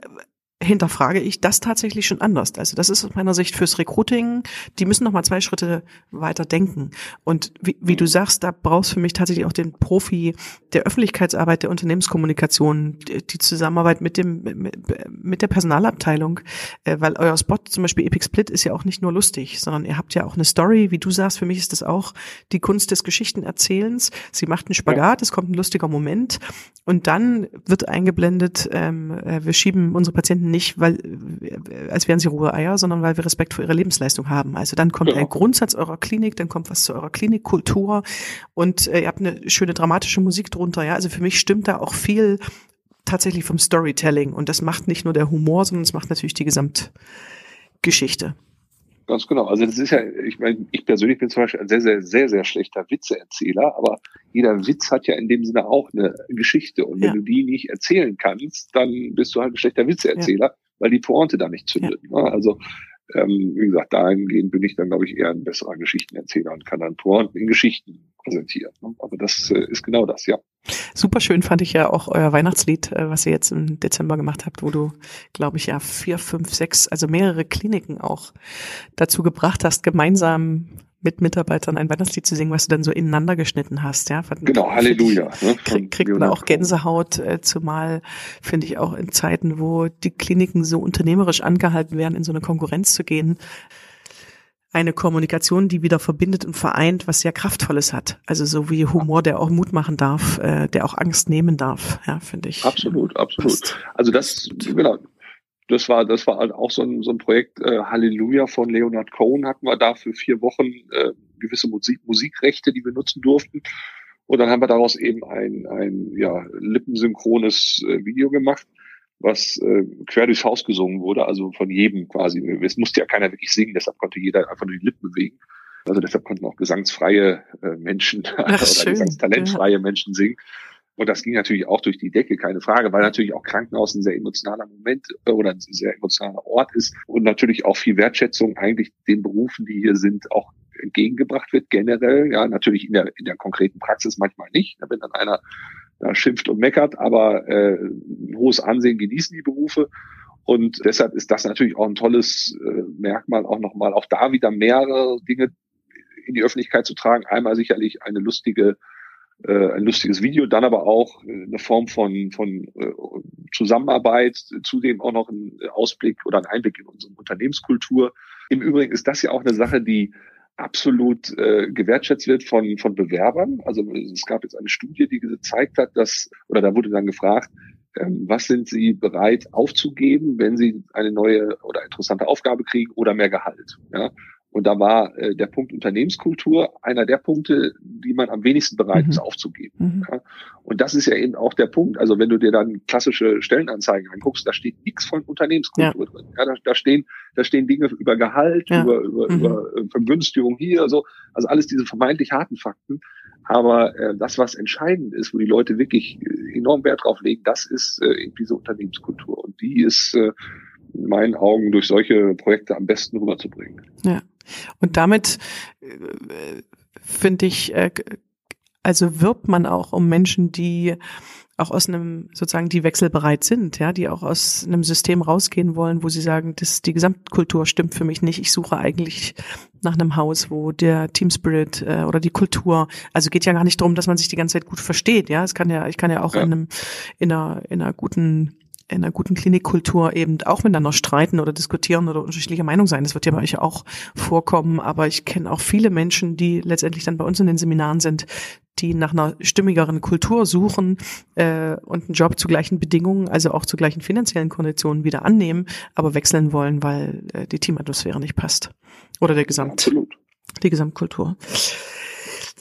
hinterfrage ich das tatsächlich schon anders. Also das ist aus meiner Sicht fürs Recruiting, die müssen noch mal zwei Schritte weiter denken. Und wie, wie du sagst, da brauchst du für mich tatsächlich auch den Profi der Öffentlichkeitsarbeit, der Unternehmenskommunikation, die Zusammenarbeit mit dem mit der Personalabteilung, äh, weil euer Spot zum Beispiel Epic Split ist ja auch nicht nur lustig, sondern ihr habt ja auch eine Story, wie du sagst. Für mich ist das auch die Kunst des Geschichtenerzählens. Sie macht einen Spagat, es kommt ein lustiger Moment und dann wird eingeblendet, ähm, äh, wir schieben unsere Patienten nicht, weil, als wären sie rohe Eier, sondern weil wir Respekt vor ihrer Lebensleistung haben. Also dann kommt ja. ein Grundsatz eurer Klinik, dann kommt was zu eurer Klinikkultur und äh, ihr habt eine schöne dramatische Musik drunter. Ja, also für mich stimmt da auch viel tatsächlich vom Storytelling und das macht nicht nur der Humor, sondern es macht natürlich die Gesamtgeschichte. Ganz genau. Also das ist ja, ich meine, ich persönlich bin zum Beispiel ein sehr, sehr, sehr, sehr schlechter Witzeerzähler, aber jeder Witz hat ja in dem Sinne auch eine Geschichte. Und wenn ja. du die nicht erzählen kannst, dann bist du halt ein schlechter Witzeerzähler, ja. weil die Pointe da nicht zündet. Ja. Ne? Also ähm, wie gesagt, dahingehend bin ich dann, glaube ich, eher ein besserer Geschichtenerzähler und kann dann Pointen in Geschichten präsentieren. Ne? Aber das äh, ist genau das, ja. Super schön fand ich ja auch euer Weihnachtslied, äh, was ihr jetzt im Dezember gemacht habt, wo du, glaube ich, ja vier, fünf, sechs, also mehrere Kliniken auch dazu gebracht hast, gemeinsam mit Mitarbeitern ein Weihnachtslied zu singen, was du dann so ineinander geschnitten hast, ja. Genau, Halleluja. Ne, krieg, kriegt man auch Gänsehaut, äh, zumal finde ich auch in Zeiten, wo die Kliniken so unternehmerisch angehalten werden, in so eine Konkurrenz zu gehen. eine Kommunikation, die wieder verbindet und vereint, was sehr Kraftvolles hat. Also so wie Humor, der auch Mut machen darf, äh, der auch Angst nehmen darf, ja, finde ich. Absolut, absolut. Passt. Also das, genau, das war, das war auch so ein, so ein Projekt, äh, Halleluja von Leonard Cohen hatten wir da für vier Wochen äh, gewisse Musik, Musikrechte, die wir nutzen durften. Und dann haben wir daraus eben ein, ein ja, lippensynchrones äh, Video gemacht was äh, quer durchs Haus gesungen wurde, also von jedem quasi. Es musste ja keiner wirklich singen, deshalb konnte jeder einfach nur die Lippen bewegen. Also deshalb konnten auch gesangsfreie äh, Menschen Ach, oder schön. gesangstalentfreie ja. Menschen singen. Und das ging natürlich auch durch die Decke, keine Frage, weil natürlich auch Krankenhaus ein sehr emotionaler Moment äh, oder ein sehr emotionaler Ort ist und natürlich auch viel Wertschätzung eigentlich den Berufen, die hier sind, auch entgegengebracht wird generell. Ja, natürlich in der, in der konkreten Praxis manchmal nicht. Wenn dann einer da schimpft und meckert, aber äh, ein hohes Ansehen genießen die Berufe. Und deshalb ist das natürlich auch ein tolles äh, Merkmal, auch nochmal auch da wieder mehrere Dinge in die Öffentlichkeit zu tragen. Einmal sicherlich eine lustige, ein lustiges Video, dann aber auch eine Form von, von äh, Zusammenarbeit, zudem auch noch ein Ausblick oder ein Einblick in unsere Unternehmenskultur. Im Übrigen ist das ja auch eine Sache, die absolut äh, gewertschätzt wird von, von Bewerbern. Also es gab jetzt eine Studie, die gezeigt hat, dass, oder da wurde dann gefragt, ähm, was sind Sie bereit aufzugeben, wenn Sie eine neue oder interessante Aufgabe kriegen oder mehr Gehalt? Ja? Und da war äh, der Punkt Unternehmenskultur einer der Punkte, die man am wenigsten bereit mhm. ist aufzugeben. Mhm. Ja? Und das ist ja eben auch der Punkt. Also wenn du dir dann klassische Stellenanzeigen anguckst, da steht nichts von Unternehmenskultur ja. drin. Ja, da, da, stehen, da stehen Dinge über Gehalt, ja. über, über, mhm. über äh, Vergünstigung hier, so, also alles diese vermeintlich harten Fakten. Aber äh, das, was entscheidend ist, wo die Leute wirklich äh, enorm Wert drauf legen, das ist äh, eben diese Unternehmenskultur. Und die ist äh, in meinen Augen durch solche Projekte am besten rüberzubringen. Ja. Und damit äh, finde ich, äh, also wirbt man auch um Menschen, die auch aus einem sozusagen die wechselbereit sind, ja, die auch aus einem System rausgehen wollen, wo sie sagen, das die Gesamtkultur stimmt für mich nicht. Ich suche eigentlich nach einem Haus, wo der Team Spirit äh, oder die Kultur, also geht ja gar nicht darum, dass man sich die ganze Zeit gut versteht, ja. Es kann ja, ich kann ja auch ja. in einem in einer in einer guten in einer guten Klinikkultur eben auch miteinander streiten oder diskutieren oder unterschiedlicher Meinung sein. Das wird ja bei euch auch vorkommen, aber ich kenne auch viele Menschen, die letztendlich dann bei uns in den Seminaren sind, die nach einer stimmigeren Kultur suchen äh, und einen Job zu gleichen Bedingungen, also auch zu gleichen finanziellen Konditionen wieder annehmen, aber wechseln wollen, weil äh, die Teamatmosphäre nicht passt. Oder der Gesamt, Absolut. die Gesamtkultur.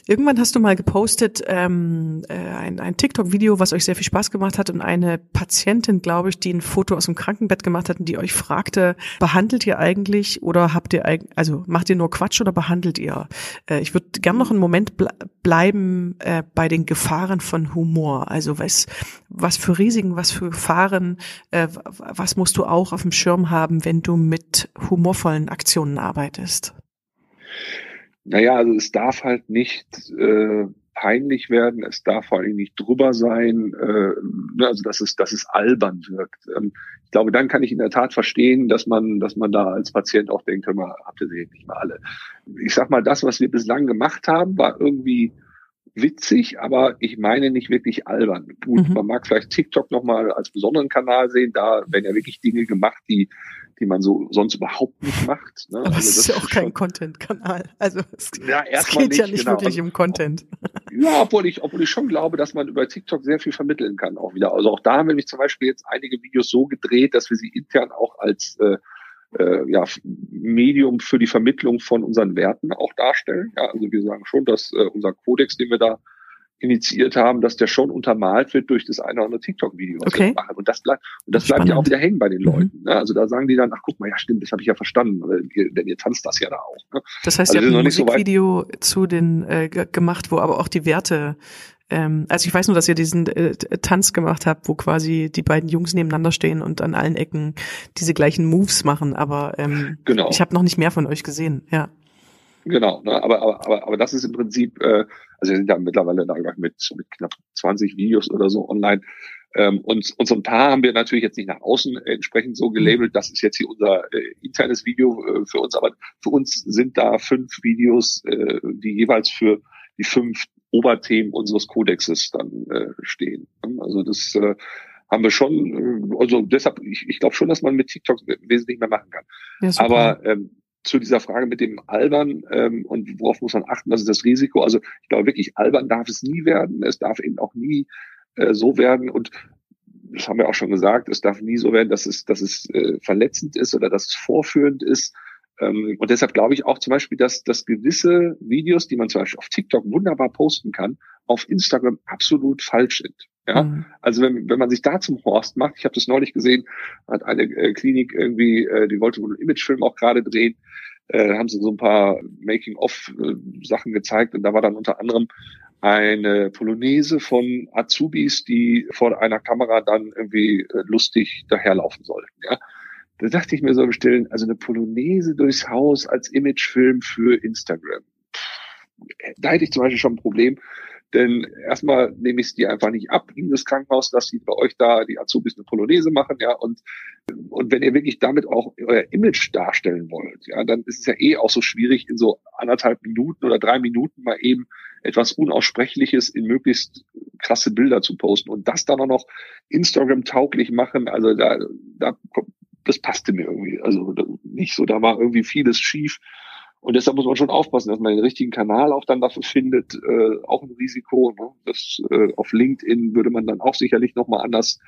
Irgendwann hast du mal gepostet ähm, äh, ein, ein TikTok-Video, was euch sehr viel Spaß gemacht hat und eine Patientin, glaube ich, die ein Foto aus dem Krankenbett gemacht hat und die euch fragte, behandelt ihr eigentlich oder habt ihr eigentlich, also macht ihr nur Quatsch oder behandelt ihr? Äh, ich würde gern noch einen Moment ble bleiben äh, bei den Gefahren von Humor. Also was, was für Risiken, was für Gefahren, äh, was musst du auch auf dem Schirm haben, wenn du mit humorvollen Aktionen arbeitest? Naja, also es darf halt nicht äh, peinlich werden, es darf vor allem nicht drüber sein, äh, ne, also dass es, dass es albern wirkt. Ähm, ich glaube, dann kann ich in der Tat verstehen, dass man, dass man da als Patient auch denkt, hör mal, habt ihr sie nicht mal alle. Ich sag mal, das, was wir bislang gemacht haben, war irgendwie witzig, aber ich meine nicht wirklich albern. Gut, mhm. man mag vielleicht TikTok nochmal als besonderen Kanal sehen, da werden ja wirklich Dinge gemacht, die die man so sonst überhaupt nicht macht. Ne? Aber also das ist ja auch kein Content-Kanal. Also es, ja, es geht nicht, ja nicht genau. wirklich um Content. Ja, obwohl ich, obwohl ich schon glaube, dass man über TikTok sehr viel vermitteln kann auch wieder. Also auch da haben wir nämlich zum Beispiel jetzt einige Videos so gedreht, dass wir sie intern auch als äh, äh, ja, Medium für die Vermittlung von unseren Werten auch darstellen. Ja, also wir sagen schon, dass äh, unser Kodex, den wir da initiiert haben, dass der schon untermalt wird durch das eine oder andere TikTok-Video, was okay. wir machen. Und das bleibt, und das bleibt ja auch wieder hängen bei den. Leuten. Mhm. Ne? Also da sagen die dann, ach guck mal, ja stimmt, das habe ich ja verstanden, denn ihr tanzt das ja da auch. Ne? Das heißt, also ihr habt ein Musikvideo so zu den äh, gemacht, wo aber auch die Werte ähm, also ich weiß nur, dass ihr diesen äh, Tanz gemacht habt, wo quasi die beiden Jungs nebeneinander stehen und an allen Ecken diese gleichen Moves machen, aber ähm, genau. ich habe noch nicht mehr von euch gesehen, ja. Genau, ne, aber, aber, aber, aber das ist im Prinzip, äh, also wir sind ja mittlerweile da mit, mit knapp 20 Videos oder so online. Ähm, und, und so ein paar haben wir natürlich jetzt nicht nach außen entsprechend so gelabelt. Das ist jetzt hier unser äh, internes Video äh, für uns, aber für uns sind da fünf Videos, äh, die jeweils für die fünf Oberthemen unseres Kodexes dann äh, stehen. Also das äh, haben wir schon, äh, also deshalb, ich, ich glaube schon, dass man mit TikTok wesentlich mehr machen kann. Ja, Aber ähm, zu dieser Frage mit dem Albern ähm, und worauf muss man achten, was ist das Risiko? Also ich glaube wirklich, albern darf es nie werden. Es darf eben auch nie äh, so werden und das haben wir auch schon gesagt, es darf nie so werden, dass es, dass es äh, verletzend ist oder dass es vorführend ist. Ähm, und deshalb glaube ich auch zum Beispiel, dass, dass gewisse Videos, die man zum Beispiel auf TikTok wunderbar posten kann, auf Instagram absolut falsch sind. Ja, mhm. also wenn, wenn man sich da zum Horst macht, ich habe das neulich gesehen, hat eine äh, Klinik irgendwie, äh, die wollte wohl einen Imagefilm auch gerade drehen, äh, haben sie so ein paar Making-of-Sachen gezeigt und da war dann unter anderem eine Polonaise von Azubis, die vor einer Kamera dann irgendwie äh, lustig daherlaufen sollten. Ja, da dachte ich mir so im Stillen, also eine Polonaise durchs Haus als Imagefilm für Instagram. Da hätte ich zum Beispiel schon ein Problem, denn erstmal nehme ich es dir einfach nicht ab in das Krankenhaus, dass sie bei euch da die Azubis eine Polonaise machen, ja. Und, und wenn ihr wirklich damit auch euer Image darstellen wollt, ja, dann ist es ja eh auch so schwierig, in so anderthalb Minuten oder drei Minuten mal eben etwas Unaussprechliches in möglichst krasse Bilder zu posten und das dann auch noch Instagram tauglich machen. Also da, da, das passte mir irgendwie. Also nicht so, da war irgendwie vieles schief. Und deshalb muss man schon aufpassen, dass man den richtigen Kanal auch dann dafür findet. Äh, auch ein Risiko. Ne? Das, äh, auf LinkedIn würde man dann auch sicherlich nochmal anders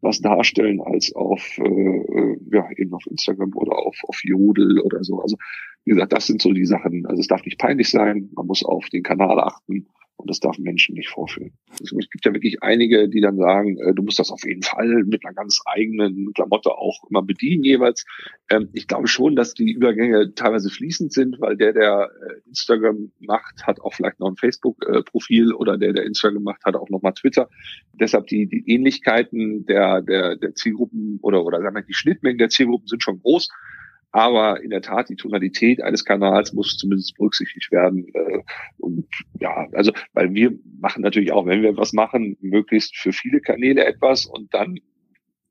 was darstellen als auf, äh, äh, ja, eben auf Instagram oder auf, auf Jodel oder so. Also, wie gesagt, das sind so die Sachen. Also es darf nicht peinlich sein, man muss auf den Kanal achten und das darf Menschen nicht vorführen. Also es gibt ja wirklich einige, die dann sagen, äh, du musst das auf jeden Fall mit einer ganz eigenen Klamotte auch immer bedienen jeweils. Ähm, ich glaube schon, dass die Übergänge teilweise fließend sind, weil der, der äh, Instagram macht, hat auch vielleicht noch ein Facebook-Profil oder der, der Instagram macht, hat auch noch mal Twitter. Deshalb die, die Ähnlichkeiten der, der, der Zielgruppen oder, oder sagen wir, die Schnittmengen der Zielgruppen sind schon groß. Aber in der Tat, die Tonalität eines Kanals muss zumindest berücksichtigt werden. Äh, und ja, also, weil wir machen natürlich auch, wenn wir was machen, möglichst für viele Kanäle etwas und dann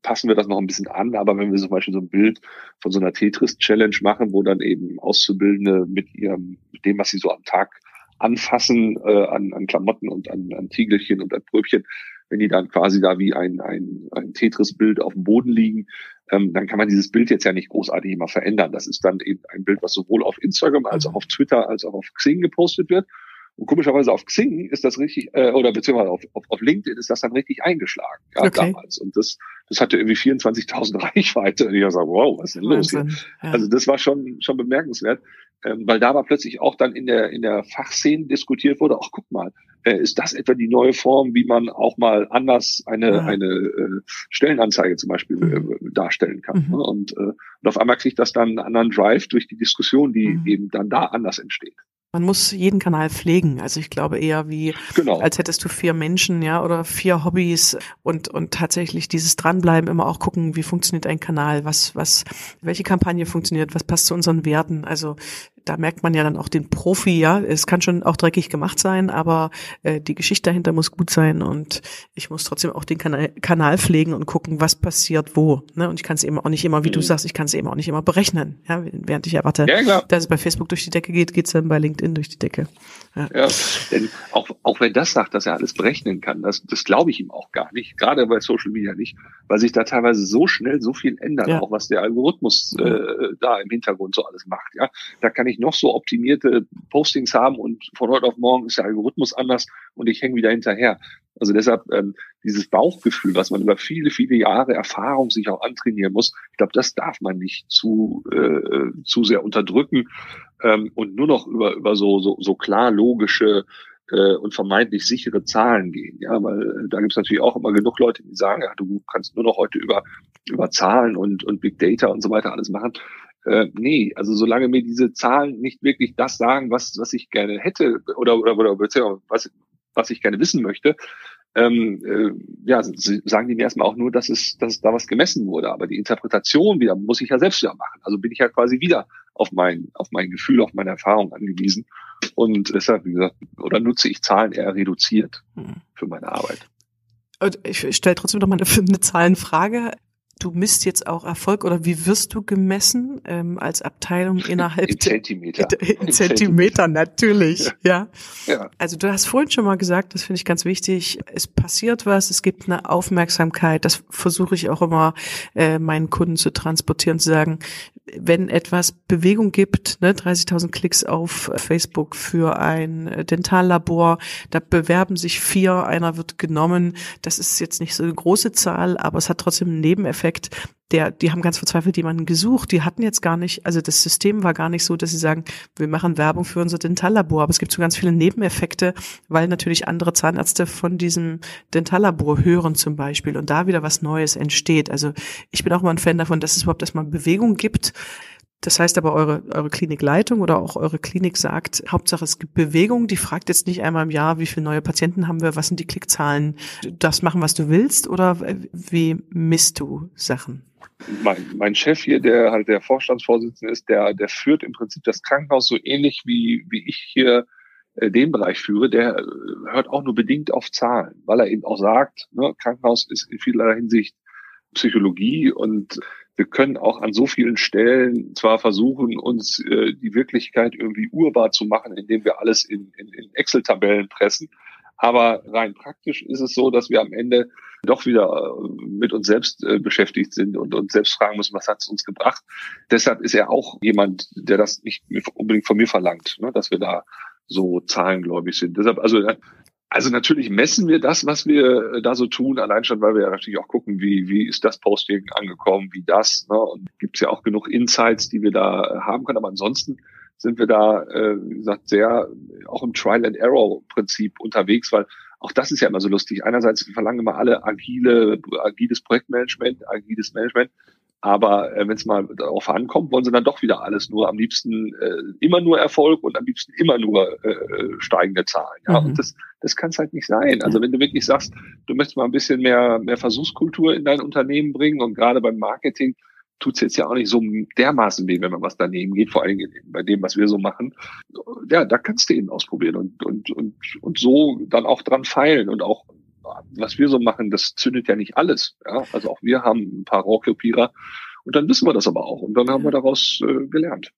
passen wir das noch ein bisschen an. Aber wenn wir zum Beispiel so ein Bild von so einer Tetris-Challenge machen, wo dann eben Auszubildende mit ihrem, mit dem, was sie so am Tag anfassen, äh, an, an Klamotten und an, an Tiegelchen und an Pröbchen, wenn die dann quasi da wie ein, ein, ein Tetris-Bild auf dem Boden liegen, ähm, dann kann man dieses Bild jetzt ja nicht großartig immer verändern. Das ist dann eben ein Bild, was sowohl auf Instagram als auch auf Twitter als auch auf Xing gepostet wird. Und komischerweise auf Xing ist das richtig, äh, oder beziehungsweise auf, auf, auf LinkedIn ist das dann richtig eingeschlagen, ja, okay. damals. Und das, das hatte irgendwie 24.000 Reichweite. Und ich habe gesagt, wow, was ist denn los hier? Ja. Also das war schon, schon bemerkenswert ähm, weil da aber plötzlich auch dann in der in der Fachszene diskutiert wurde, ach guck mal, äh, ist das etwa die neue Form, wie man auch mal anders eine ja. eine äh, Stellenanzeige zum Beispiel äh, mhm. darstellen kann. Mhm. Ne? Und, äh, und auf einmal kriegt das dann einen anderen Drive durch die Diskussion, die mhm. eben dann da anders entsteht. Man muss jeden Kanal pflegen. Also ich glaube eher wie, genau. als hättest du vier Menschen, ja, oder vier Hobbys und, und tatsächlich dieses Dranbleiben, immer auch gucken, wie funktioniert ein Kanal, was, was, welche Kampagne funktioniert, was passt zu unseren Werten. Also da merkt man ja dann auch den Profi, ja. Es kann schon auch dreckig gemacht sein, aber äh, die Geschichte dahinter muss gut sein und ich muss trotzdem auch den Kanal, Kanal pflegen und gucken, was passiert wo. Ne? Und ich kann es eben auch nicht immer, wie mhm. du sagst, ich kann es eben auch nicht immer berechnen. Ja, während ich erwarte, ja, dass es bei Facebook durch die Decke geht, geht es dann bei LinkedIn durch die Decke. Ja. ja, denn auch, auch wenn das sagt, dass er alles berechnen kann, das, das glaube ich ihm auch gar nicht, gerade bei Social Media nicht, weil sich da teilweise so schnell so viel ändert, ja. auch was der Algorithmus äh, da im Hintergrund so alles macht. Ja, da kann ich noch so optimierte Postings haben und von heute auf morgen ist der Algorithmus anders und ich hänge wieder hinterher. Also deshalb ähm, dieses Bauchgefühl, was man über viele, viele Jahre Erfahrung sich auch antrainieren muss, ich glaube, das darf man nicht zu, äh, zu sehr unterdrücken ähm, und nur noch über, über so, so, so klar logische äh, und vermeintlich sichere Zahlen gehen. Ja, weil äh, da gibt es natürlich auch immer genug Leute, die sagen, ja, du kannst nur noch heute über, über Zahlen und, und Big Data und so weiter alles machen. Äh, nee, also solange mir diese Zahlen nicht wirklich das sagen, was, was ich gerne hätte oder, oder, oder was, was ich gerne wissen möchte, ähm, äh, ja, sagen die mir erstmal auch nur, dass es, dass da was gemessen wurde. Aber die Interpretation wieder muss ich ja selbst wieder machen. Also bin ich ja quasi wieder auf mein, auf mein Gefühl, auf meine Erfahrung angewiesen. Und deshalb, wie gesagt, oder nutze ich Zahlen eher reduziert hm. für meine Arbeit. Ich stelle trotzdem noch mal eine, eine Zahlenfrage. Du misst jetzt auch Erfolg oder wie wirst du gemessen ähm, als Abteilung innerhalb in Zentimeter. In, in Zentimeter, natürlich, ja. ja. ja. Also du hast vorhin schon mal gesagt, das finde ich ganz wichtig, es passiert was, es gibt eine Aufmerksamkeit, das versuche ich auch immer äh, meinen Kunden zu transportieren, zu sagen, wenn etwas Bewegung gibt, ne, 30.000 Klicks auf Facebook für ein Dentallabor, da bewerben sich vier, einer wird genommen, das ist jetzt nicht so eine große Zahl, aber es hat trotzdem einen Nebeneffekt, der, die haben ganz verzweifelt jemanden gesucht. Die hatten jetzt gar nicht, also das System war gar nicht so, dass sie sagen, wir machen Werbung für unser Dentallabor. Aber es gibt so ganz viele Nebeneffekte, weil natürlich andere Zahnärzte von diesem Dentallabor hören zum Beispiel und da wieder was Neues entsteht. Also ich bin auch mal ein Fan davon, dass es überhaupt erstmal Bewegung gibt. Das heißt aber, eure, eure Klinikleitung oder auch eure Klinik sagt, Hauptsache es gibt Bewegung. Die fragt jetzt nicht einmal im Jahr, wie viele neue Patienten haben wir, was sind die Klickzahlen. Das machen, was du willst oder wie misst du Sachen? mein, mein Chef hier, der halt der Vorstandsvorsitzende ist, der, der führt im Prinzip das Krankenhaus so ähnlich wie, wie ich hier äh, den Bereich führe, der äh, hört auch nur bedingt auf Zahlen, weil er eben auch sagt, ne, Krankenhaus ist in vielerlei Hinsicht Psychologie und wir können auch an so vielen Stellen zwar versuchen, uns äh, die Wirklichkeit irgendwie urbar zu machen, indem wir alles in, in, in Excel-Tabellen pressen, aber rein praktisch ist es so, dass wir am Ende doch wieder äh, mit uns selbst äh, beschäftigt sind und uns selbst fragen müssen, was hat es uns gebracht. Deshalb ist er auch jemand, der das nicht unbedingt von mir verlangt, ne, dass wir da so zahlengläubig sind. Deshalb, also, also natürlich messen wir das, was wir da so tun, allein schon, weil wir ja natürlich auch gucken, wie, wie ist das Posting angekommen, wie das. Ne? Und gibt es ja auch genug Insights, die wir da haben können. Aber ansonsten sind wir da, äh, wie gesagt, sehr auch im Trial-and-Error-Prinzip unterwegs, weil auch das ist ja immer so lustig. Einerseits verlangen immer alle agile, agiles Projektmanagement, agiles Management. Aber äh, wenn es mal darauf ankommt, wollen sie dann doch wieder alles nur am liebsten äh, immer nur Erfolg und am liebsten immer nur äh, steigende Zahlen. Ja, mhm. und das, das kann es halt nicht sein. Also wenn du wirklich sagst, du möchtest mal ein bisschen mehr, mehr Versuchskultur in dein Unternehmen bringen und gerade beim Marketing tut es jetzt ja auch nicht so dermaßen weh, wenn man was daneben geht, vor allem bei dem, was wir so machen. Ja, da kannst du eben ausprobieren und, und, und, und so dann auch dran feilen und auch was wir so machen, das zündet ja nicht alles. Ja? Also auch wir haben ein paar Rohrkrepierer und dann wissen wir das aber auch und dann haben wir daraus äh, gelernt.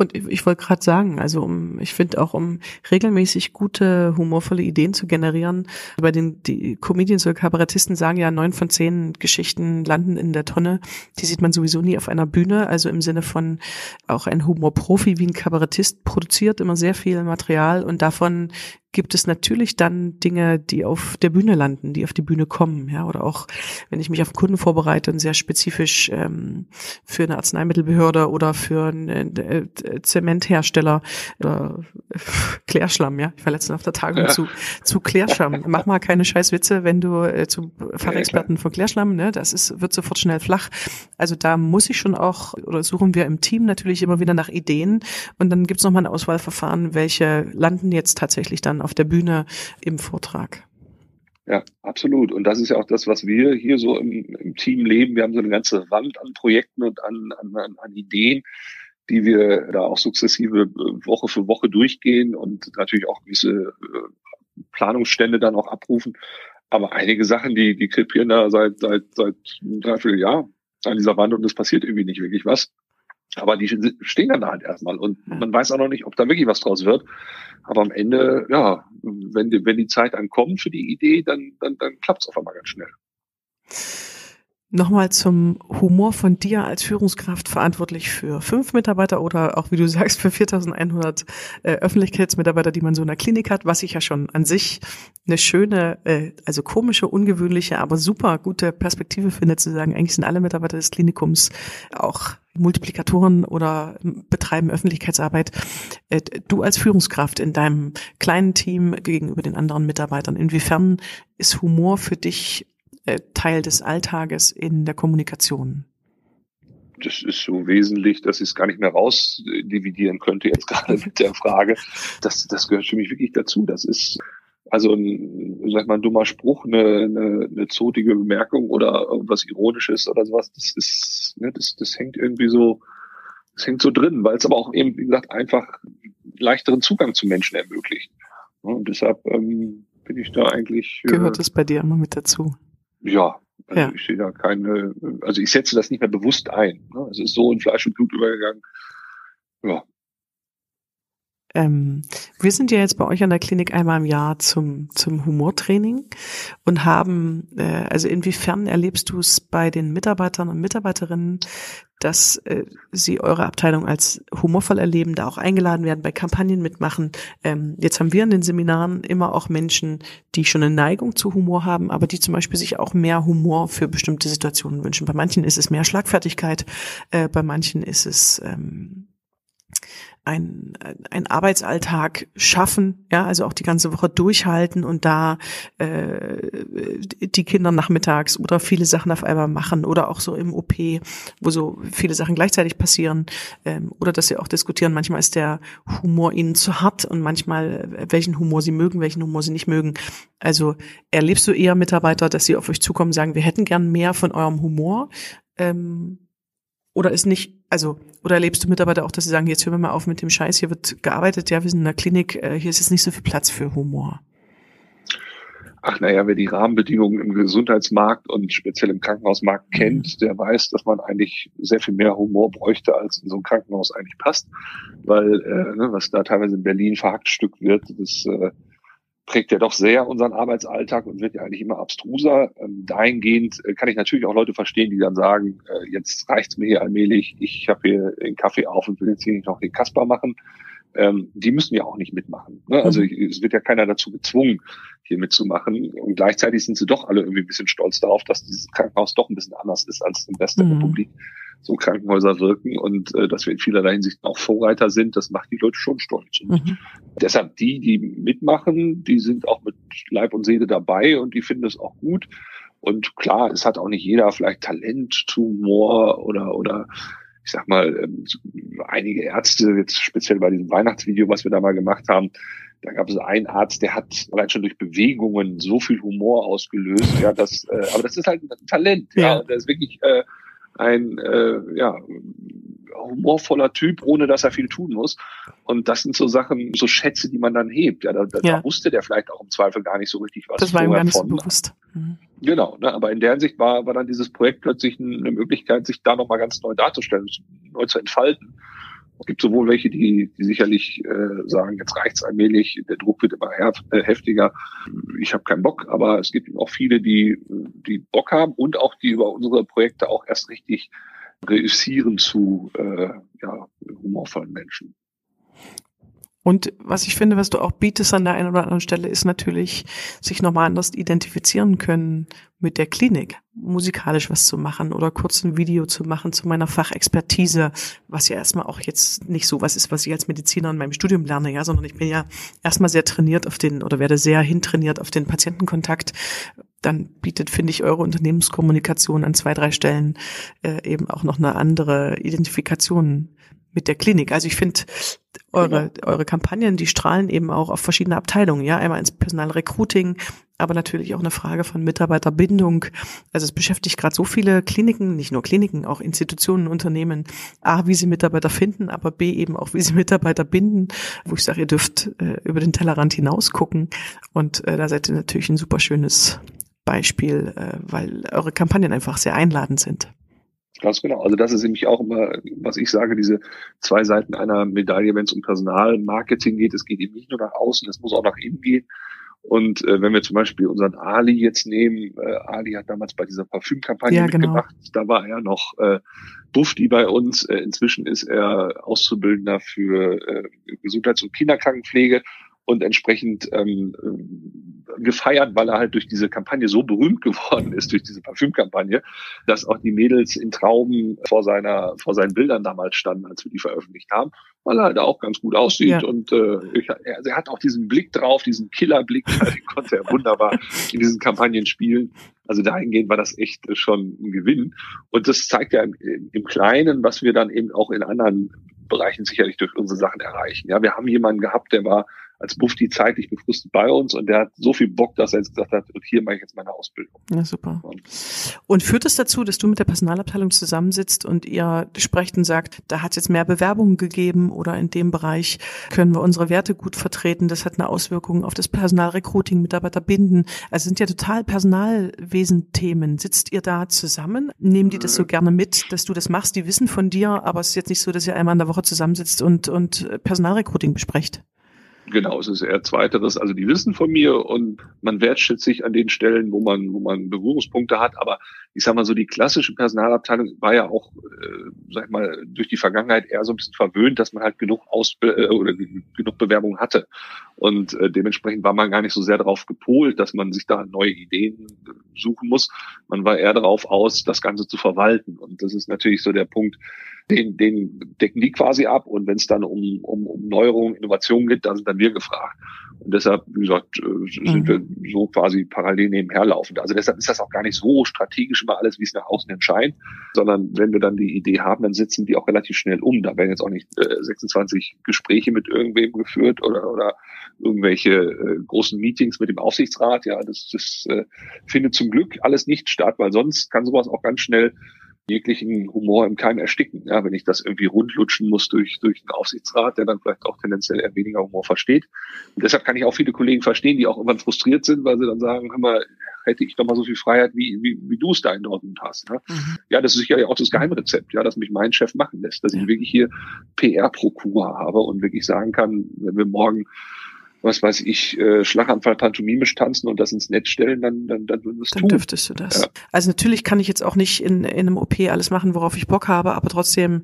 Und ich wollte gerade sagen, also um, ich finde auch, um regelmäßig gute, humorvolle Ideen zu generieren, bei den die Comedians oder Kabarettisten sagen ja, neun von zehn Geschichten landen in der Tonne. Die sieht man sowieso nie auf einer Bühne. Also im Sinne von auch ein Humorprofi wie ein Kabarettist produziert immer sehr viel Material und davon gibt es natürlich dann Dinge, die auf der Bühne landen, die auf die Bühne kommen, ja, oder auch wenn ich mich auf Kunden vorbereite und sehr spezifisch ähm, für eine Arzneimittelbehörde oder für einen äh, Zementhersteller oder Klärschlamm, ja, ich war letztens auf der Tagung ja. zu zu Klärschlamm. Mach mal keine Scheißwitze, wenn du äh, zu Fachexperten von Klärschlamm, ne, das ist wird sofort schnell flach. Also da muss ich schon auch oder suchen wir im Team natürlich immer wieder nach Ideen und dann gibt's noch mal ein Auswahlverfahren, welche landen jetzt tatsächlich dann auf der Bühne im Vortrag. Ja, absolut. Und das ist ja auch das, was wir hier so im, im Team leben. Wir haben so eine ganze Wand an Projekten und an, an, an Ideen, die wir da auch sukzessive äh, Woche für Woche durchgehen und natürlich auch gewisse äh, Planungsstände dann auch abrufen. Aber einige Sachen, die, die krepieren da seit, seit, seit drei, Jahr an dieser Wand und es passiert irgendwie nicht wirklich was. Aber die stehen dann da halt erstmal und man weiß auch noch nicht, ob da wirklich was draus wird. Aber am Ende, ja, wenn die, wenn die Zeit dann kommt für die Idee, dann, dann, dann klappt es auf einmal ganz schnell. Nochmal zum Humor von dir als Führungskraft verantwortlich für fünf Mitarbeiter oder auch, wie du sagst, für 4100 äh, Öffentlichkeitsmitarbeiter, die man so in der Klinik hat, was ich ja schon an sich eine schöne, äh, also komische, ungewöhnliche, aber super gute Perspektive finde, zu sagen, eigentlich sind alle Mitarbeiter des Klinikums auch Multiplikatoren oder betreiben Öffentlichkeitsarbeit. Äh, du als Führungskraft in deinem kleinen Team gegenüber den anderen Mitarbeitern, inwiefern ist Humor für dich äh, Teil des Alltages in der Kommunikation? das ist so wesentlich, dass ich es gar nicht mehr rausdividieren könnte jetzt gerade mit der Frage. Das, das gehört für mich wirklich dazu. Das ist also ein, sag mal, ein dummer Spruch, eine, eine, eine zotige Bemerkung oder irgendwas Ironisches oder sowas. Das ist, ne, das, das hängt irgendwie so, das hängt so drin, weil es aber auch eben, wie gesagt, einfach leichteren Zugang zu Menschen ermöglicht. Und deshalb ähm, bin ich da eigentlich. Gehört äh, es bei dir immer mit dazu? Ja, Also Ja. ich sehe da keine, also ich setze das nicht mehr bewusst ein. Ne? Es ist so in Fleisch und Blut übergegangen. Ja, Ähm, wir sind ja jetzt bei euch an der Klinik einmal im Jahr zum, zum Humortraining und haben, äh, also inwiefern erlebst du es bei den Mitarbeitern und Mitarbeiterinnen, dass äh, sie eure Abteilung als humorvoll erleben, da auch eingeladen werden, bei Kampagnen mitmachen. Ähm, jetzt haben wir in den Seminaren immer auch Menschen, die schon eine Neigung zu Humor haben, aber die zum Beispiel sich auch mehr Humor für bestimmte Situationen wünschen. Bei manchen ist es mehr Schlagfertigkeit, äh, bei manchen ist es ähm, ein, ein Arbeitsalltag schaffen, ja, also auch die ganze Woche durchhalten und da äh, die Kinder nachmittags oder viele Sachen auf einmal machen oder auch so im OP, wo so viele Sachen gleichzeitig passieren ähm, oder dass sie auch diskutieren, manchmal ist der Humor ihnen zu hart und manchmal äh, welchen Humor sie mögen, welchen Humor sie nicht mögen. Also erlebst du eher Mitarbeiter, dass sie auf euch zukommen sagen, wir hätten gern mehr von eurem Humor? Ähm, oder ist nicht, also, oder erlebst du Mitarbeiter auch, dass sie sagen, jetzt hören wir mal auf mit dem Scheiß, hier wird gearbeitet, ja, wir sind in der Klinik, äh, hier ist jetzt nicht so viel Platz für Humor. ach naja, wer die Rahmenbedingungen im Gesundheitsmarkt und speziell im Krankenhausmarkt kennt, der weiß, dass man eigentlich sehr viel mehr Humor bräuchte, als in so ein Krankenhaus eigentlich passt. Weil äh, ne, was da teilweise in Berlin verhackstückt wird, das äh, prägt ja doch sehr unseren Arbeitsalltag und wird ja eigentlich immer abstruser. Ähm, dahingehend äh, kann ich natürlich auch Leute verstehen, die dann sagen, äh, jetzt reicht's mir hier allmählich, ich habe hier den Kaffee auf und will jetzt hier nicht noch den Kasper machen. Ähm, die müssen ja auch nicht mitmachen. Ne? Also Mhm. es wird ja keiner dazu gezwungen, hier mitzumachen. Und gleichzeitig sind sie doch alle irgendwie ein bisschen stolz darauf, dass dieses Krankenhaus doch ein bisschen anders ist als im Rest der Mhm. Republik. So Krankenhäuser wirken und äh, dass wir in vielerlei Hinsicht auch Vorreiter sind, das macht die Leute schon stolz. Mhm. Deshalb die, die mitmachen, die sind auch mit Leib und Seele dabei und die finden es auch gut. Und klar, es hat auch nicht jeder vielleicht Talent zu Humor oder, oder ich sag mal, ähm, einige Ärzte, jetzt speziell bei diesem Weihnachtsvideo, was wir da mal gemacht haben, da gab es einen Arzt, der hat allein schon durch Bewegungen so viel Humor ausgelöst, ja, das, äh, aber das ist halt ein Talent, ja, Ja. und der ist wirklich äh, ein äh, ja, humorvoller Typ, ohne dass er viel tun muss. Und das sind so Sachen, so Schätze, die man dann hebt. Ja, da, da, Ja. wusste der vielleicht auch im Zweifel gar nicht so richtig was Das war ihm gar nicht so bewusst. Mhm. Genau, ne, aber in der Hinsicht war, war dann dieses Projekt plötzlich eine Möglichkeit, sich da nochmal ganz neu darzustellen, neu zu entfalten. Es gibt sowohl welche, die, die sicherlich äh, sagen, jetzt reicht's allmählich, der Druck wird immer äh, heftiger, ich habe keinen Bock, aber es gibt auch viele, die, die Bock haben und auch die über unsere Projekte auch erst richtig reüssieren zu äh, ja, humorvollen Menschen. Und was ich finde, was du auch bietest an der einen oder anderen Stelle, ist natürlich, sich nochmal anders identifizieren können mit der Klinik, musikalisch was zu machen oder kurz ein Video zu machen zu meiner Fachexpertise, was ja erstmal auch jetzt nicht so was ist, was ich als Mediziner in meinem Studium lerne, ja, sondern ich bin ja erstmal sehr trainiert auf den oder werde sehr hintrainiert auf den Patientenkontakt. Dann bietet, finde ich, eure Unternehmenskommunikation an zwei, drei Stellen äh, eben auch noch eine andere Identifikation mit der Klinik. Also ich finde eure, eure Kampagnen, die strahlen eben auch auf verschiedene Abteilungen, ja, einmal ins Personalrecruiting, aber natürlich auch eine Frage von Mitarbeiterbindung. Also es beschäftigt gerade so viele Kliniken, nicht nur Kliniken, auch Institutionen, Unternehmen, A, wie sie Mitarbeiter finden, aber B, eben auch, wie sie Mitarbeiter binden, wo ich sage, ihr dürft äh, über den Tellerrand hinaus gucken. Und äh, da seid ihr natürlich ein super schönes Beispiel, äh, weil eure Kampagnen einfach sehr einladend sind. Ganz genau. Also das ist nämlich auch immer, was ich sage, diese zwei Seiten einer Medaille, wenn es um Personalmarketing geht. Es geht eben nicht nur nach außen, es muss auch nach innen gehen. Und äh, wenn wir zum Beispiel unseren Ali jetzt nehmen, äh, Ali hat damals bei dieser Parfümkampagne Ja, genau. mitgemacht. Da war er noch äh, Bufti bei uns. Äh, inzwischen ist er Auszubildender für äh, Gesundheits- und Kinderkrankenpflege und entsprechend ähm, äh, gefeiert, weil er halt durch diese Kampagne so berühmt geworden ist, durch diese Parfümkampagne, dass auch die Mädels in Trauben vor seiner, vor seinen Bildern damals standen, als wir die veröffentlicht haben, weil er halt auch ganz gut aussieht Ja. und äh, ich, also er hat auch diesen Blick drauf, diesen Killerblick, den konnte er wunderbar in diesen Kampagnen spielen. Also dahingehend war das echt schon ein Gewinn. Und das zeigt ja im, im Kleinen, was wir dann eben auch in anderen Bereichen sicherlich durch unsere Sachen erreichen. Ja, wir haben jemanden gehabt, der war als Bufti zeitlich befristet bei uns und der hat so viel Bock, dass er jetzt gesagt hat, und hier mache ich jetzt meine Ausbildung. Ja, super. Und führt es dazu, dass du mit der Personalabteilung zusammensitzt und ihr sprecht und sagt, da hat es jetzt mehr Bewerbungen gegeben oder in dem Bereich können wir unsere Werte gut vertreten, das hat eine Auswirkung auf das Personalrecruiting, Mitarbeiter binden. Also sind ja total Personalwesen-Themen. Sitzt ihr da zusammen? Nehmen die das so gerne mit, dass du das machst? Die wissen von dir, aber es ist jetzt nicht so, dass ihr einmal in der Woche zusammensitzt und, und Personalrecruiting besprecht. Genau, es ist eher zweiteres. Also die wissen von mir und man wertschätzt sich an den Stellen, wo man, wo man Berührungspunkte hat. Aber ich sag mal so, die klassische Personalabteilung war ja auch, äh, sag ich mal, durch die Vergangenheit eher so ein bisschen verwöhnt, dass man halt genug Aus äh, oder genug Bewerbungen hatte. Und äh, dementsprechend war man gar nicht so sehr darauf gepolt, dass man sich da neue Ideen suchen muss. Man war eher darauf aus, das Ganze zu verwalten. Und das ist natürlich so der Punkt, den, den decken die quasi ab. Und wenn es dann um, um, um Neuerungen, Innovationen geht, da sind dann wir gefragt. Und deshalb, wie gesagt, äh, sind mhm. wir so quasi parallel nebenher laufend. Also deshalb ist das auch gar nicht so strategisch immer alles, wie es nach außen entscheidet, sondern wenn wir dann die Idee haben, dann setzen die auch relativ schnell um. Da werden jetzt auch nicht äh, 26 Gespräche mit irgendwem geführt oder, oder irgendwelche äh, großen Meetings mit dem Aufsichtsrat. Ja, das, das äh, findet zum Glück alles nicht statt, weil sonst kann sowas auch ganz schnell jeglichen Humor im Keim ersticken. Ja, wenn ich das irgendwie rundlutschen muss durch, durch einen Aufsichtsrat, der dann vielleicht auch tendenziell eher weniger Humor versteht. Und deshalb kann ich auch viele Kollegen verstehen, die auch irgendwann frustriert sind, weil sie dann sagen, hör mal, hätte ich doch mal so viel Freiheit, wie, wie, wie du es da in Dortmund hast. Ne? Mhm. Ja, das ist sicherlich auch das Geheimrezept, ja, dass mich mein Chef machen lässt, dass ich wirklich hier PR-Prokur habe und wirklich sagen kann, wenn wir morgen was weiß ich, äh, Schlaganfall pantomimisch tanzen und das ins Netz stellen, dann, dann, dann wir es tun. Dann dürftest du das. Ja. Also natürlich kann ich jetzt auch nicht in, in einem OP alles machen, worauf ich Bock habe, aber trotzdem,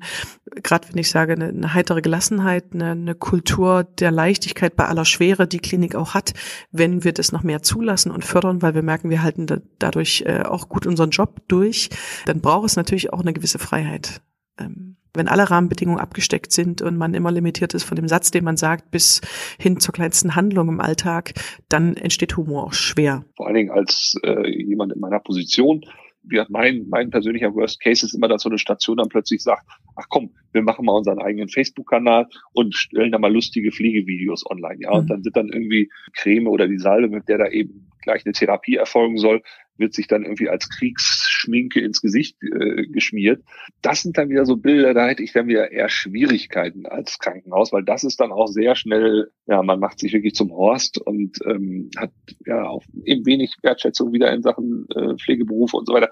gerade wenn ich sage, eine, eine heitere Gelassenheit, eine, eine Kultur der Leichtigkeit bei aller Schwere, die Klinik auch hat, wenn wir das noch mehr zulassen und fördern, weil wir merken, wir halten da, dadurch äh, auch gut unseren Job durch, dann braucht es natürlich auch eine gewisse Freiheit. Ähm, wenn alle Rahmenbedingungen abgesteckt sind und man immer limitiert ist von dem Satz, den man sagt, bis hin zur kleinsten Handlung im Alltag, dann entsteht Humor auch schwer. Vor allen Dingen als äh, jemand in meiner Position, wie mein, mein persönlicher Worst Case ist immer, dass so eine Station dann plötzlich sagt, ach komm, wir machen mal unseren eigenen Facebook-Kanal und stellen da mal lustige Pflegevideos online. Ja, mhm. und dann sind dann irgendwie Creme oder die Salbe, mit der da eben gleich eine Therapie erfolgen soll, wird sich dann irgendwie als Kriegsschminke ins Gesicht äh, geschmiert. Das sind dann wieder so Bilder, da hätte ich dann wieder eher Schwierigkeiten als Krankenhaus, weil das ist dann auch sehr schnell, ja, man macht sich wirklich zum Horst und ähm, hat ja auch eben wenig Wertschätzung wieder in Sachen äh, Pflegeberufe und so weiter.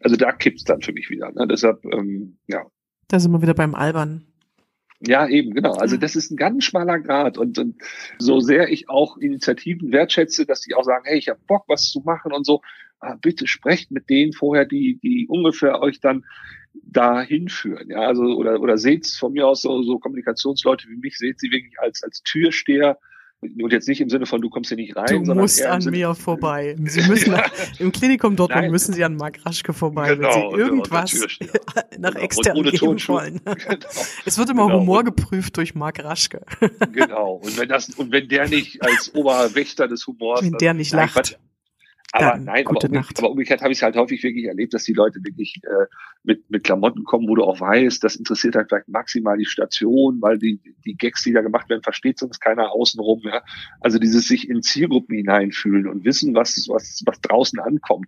Also da kippt's dann für mich wieder. Ne? Deshalb, ähm, ja. Da sind wir wieder beim Albern. Ja, eben, genau. Also das ist ein ganz schmaler Grad. Und, und so sehr ich auch Initiativen wertschätze, dass die auch sagen, hey, ich habe Bock, was zu machen und so, ah, bitte sprecht mit denen vorher, die, die ungefähr euch dann da hinführen. Ja, also oder oder seht von mir aus so, so Kommunikationsleute wie mich, seht sie wirklich als als Türsteher und jetzt nicht im Sinne von, du kommst hier nicht rein. Du musst an Sinne, mir vorbei. Sie müssen ja. im Klinikum Dortmund Nein. müssen Sie an Mark Raschke vorbei, genau, wenn Sie genau, irgendwas nach genau. extern geben Tonschuh. wollen. Genau. Es wird immer genau. Humor geprüft durch Mark Raschke. Genau. Und wenn das, und wenn der nicht als Oberwächter des Humors. Wenn der nicht lacht. Aber Dann, nein, aber, umgekehrt, aber umgekehrt habe ich es halt häufig wirklich erlebt, dass die Leute wirklich äh, mit, mit Klamotten kommen, wo du auch weißt, das interessiert halt vielleicht maximal die Station, weil die, die Gags, die da gemacht werden, versteht sonst keiner außenrum. Ja? Also dieses sich in Zielgruppen hineinfühlen und wissen, was, was, was draußen ankommt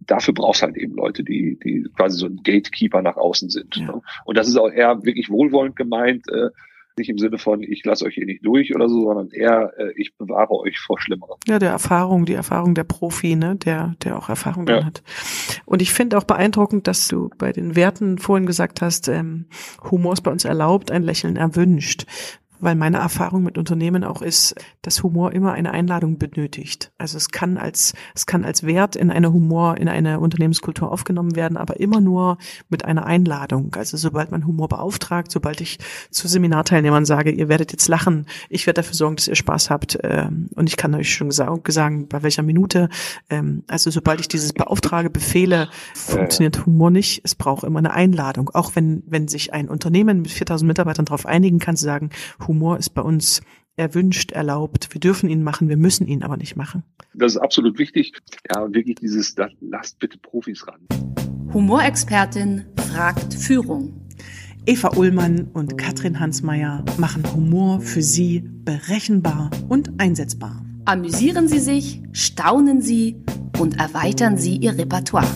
dafür brauchst halt eben Leute, die, die quasi so ein Gatekeeper nach außen sind. Ja. Ne? Und das ist auch eher wirklich wohlwollend gemeint. Äh, nicht im Sinne von, ich lasse euch hier nicht durch oder so, sondern eher, äh, ich bewahre euch vor Schlimmerem. Ja, der Erfahrung, die Erfahrung der Profi, ne, der, der auch Erfahrung ja. hat. Und ich finde auch beeindruckend, dass du bei den Werten vorhin gesagt hast, ähm, Humor ist bei uns erlaubt, ein Lächeln erwünscht weil meine Erfahrung mit Unternehmen auch ist, dass Humor immer eine Einladung benötigt. Also es kann als, es kann als Wert in eine Humor, in eine Unternehmenskultur aufgenommen werden, aber immer nur mit einer Einladung. Also sobald man Humor beauftragt, sobald ich zu Seminarteilnehmern sage, ihr werdet jetzt lachen, ich werde dafür sorgen, dass ihr Spaß habt, ähm, und ich kann euch schon sagen, bei welcher Minute, ähm, also sobald ich dieses beauftrage, befehle, funktioniert Humor nicht. Es braucht immer eine Einladung. Auch wenn, wenn sich ein Unternehmen mit 4000 Mitarbeitern darauf einigen kann, zu sagen, Humor ist bei uns erwünscht, erlaubt. Wir dürfen ihn machen, wir müssen ihn aber nicht machen. Das ist absolut wichtig. Ja, wirklich dieses, lasst bitte Profis ran. Humorexpertin fragt Führung. Eva Ullmann und Katrin Hansmeier machen Humor für Sie berechenbar und einsetzbar. Amüsieren Sie sich, staunen Sie und erweitern Sie Ihr Repertoire.